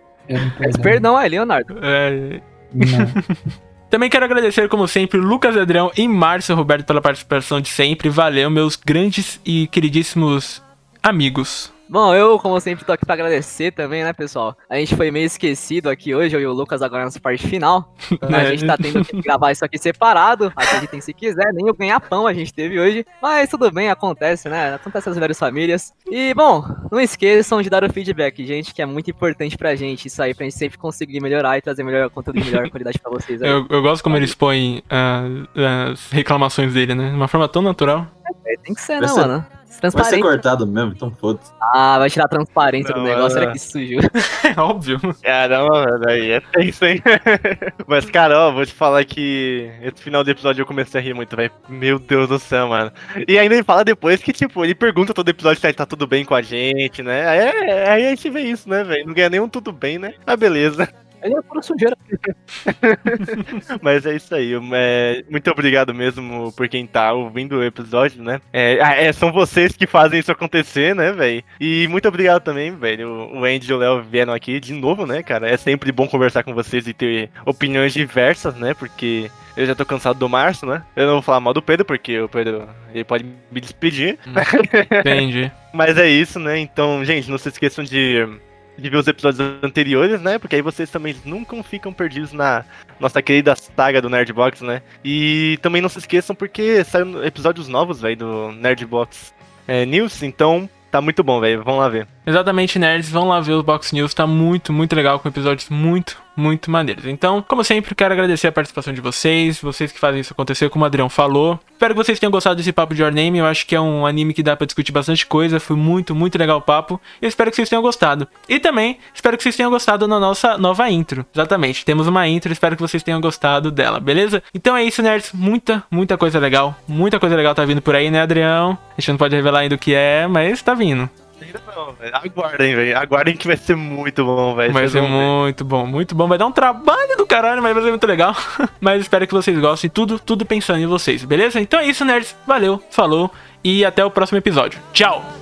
Pede perdão aí, Leonardo. É. [LAUGHS] Também quero agradecer, como sempre, Lucas Adrião e Márcio Roberto pela participação de sempre. Valeu, meus grandes e queridíssimos amigos. Bom, eu, como sempre, tô aqui pra agradecer também, né, pessoal? A gente foi meio esquecido aqui hoje, eu e o Lucas agora nessa parte final. [LAUGHS] A gente tá tendo que gravar isso aqui separado. Acreditem se quiser, nem o ganha-pão a gente teve hoje. Mas tudo bem, acontece, né? Acontece nas várias famílias. E, bom, não esqueçam de dar o feedback, gente, que é muito importante pra gente. Isso aí, pra gente sempre conseguir melhorar e trazer melhor conteúdo de melhor qualidade pra vocês. Eu, eu gosto como ele expõe uh, as reclamações dele, né? De uma forma tão natural. É, tem que ser, né, mano? Vai ser cortado mesmo, então foda-se. Ah, vai tirar a transparência Não, do negócio, é. era que isso sujou. [LAUGHS] É óbvio. Caramba, mano, aí é tenso, hein? [LAUGHS] Mas, cara, ó, vou te falar que esse final do episódio eu comecei a rir muito, velho. Meu Deus do céu, mano. E ainda ele fala depois que, tipo, ele pergunta todo episódio se tá tudo bem com a gente, né? Aí, é- aí a gente vê isso, né, velho? Não ganha nenhum tudo bem, né? Ah, beleza. Ele é pura sujeira. [LAUGHS] Mas é isso aí. é, muito obrigado mesmo por quem tá ouvindo o episódio, né? É, ah, é, são vocês que fazem isso acontecer, né, velho? E muito obrigado também, velho. O Andy e o Léo vieram aqui de novo, né, cara? É sempre bom conversar com vocês e ter opiniões diversas, né? Porque eu já tô cansado do Márcio, né? Eu não vou falar mal do Pedro, porque o Pedro ele pode me despedir. Entendi. [LAUGHS] Mas é isso, né? Então, gente, não se esqueçam de, de ver os episódios anteriores, né? Porque aí vocês também nunca ficam perdidos na nossa querida saga do Nerdbox, né? E também não se esqueçam porque saem episódios novos, velho, do Nerdbox é, News. Então, tá muito bom, velho. Vamos lá ver. Exatamente, nerds, vão lá ver o Box News, tá muito, muito legal, com episódios muito, muito maneiros. Então, como sempre, quero agradecer a participação de vocês, vocês que fazem isso acontecer, como o Adrião falou. Espero que vocês tenham gostado desse papo de Your Name, eu acho que é um anime que dá pra discutir bastante coisa, foi muito, muito legal o papo. Eu espero que vocês tenham gostado. E também, espero que vocês tenham gostado da nossa nova intro. Exatamente, temos uma intro, espero que vocês tenham gostado dela, beleza? Então é isso, nerds, muita, muita coisa legal, muita coisa legal tá vindo por aí, né, Adrião? A gente não pode revelar ainda o que é, mas tá vindo. Ainda não, velho. Aguardem, velho. Aguardem que vai ser muito bom, velho. Vai ser ver. muito bom, muito bom. Vai dar um trabalho do caralho, mas vai ser muito legal. [LAUGHS] mas espero que vocês gostem. Tudo, tudo pensando em vocês, beleza? Então é isso, nerds. Valeu, falou e até o próximo episódio. Tchau!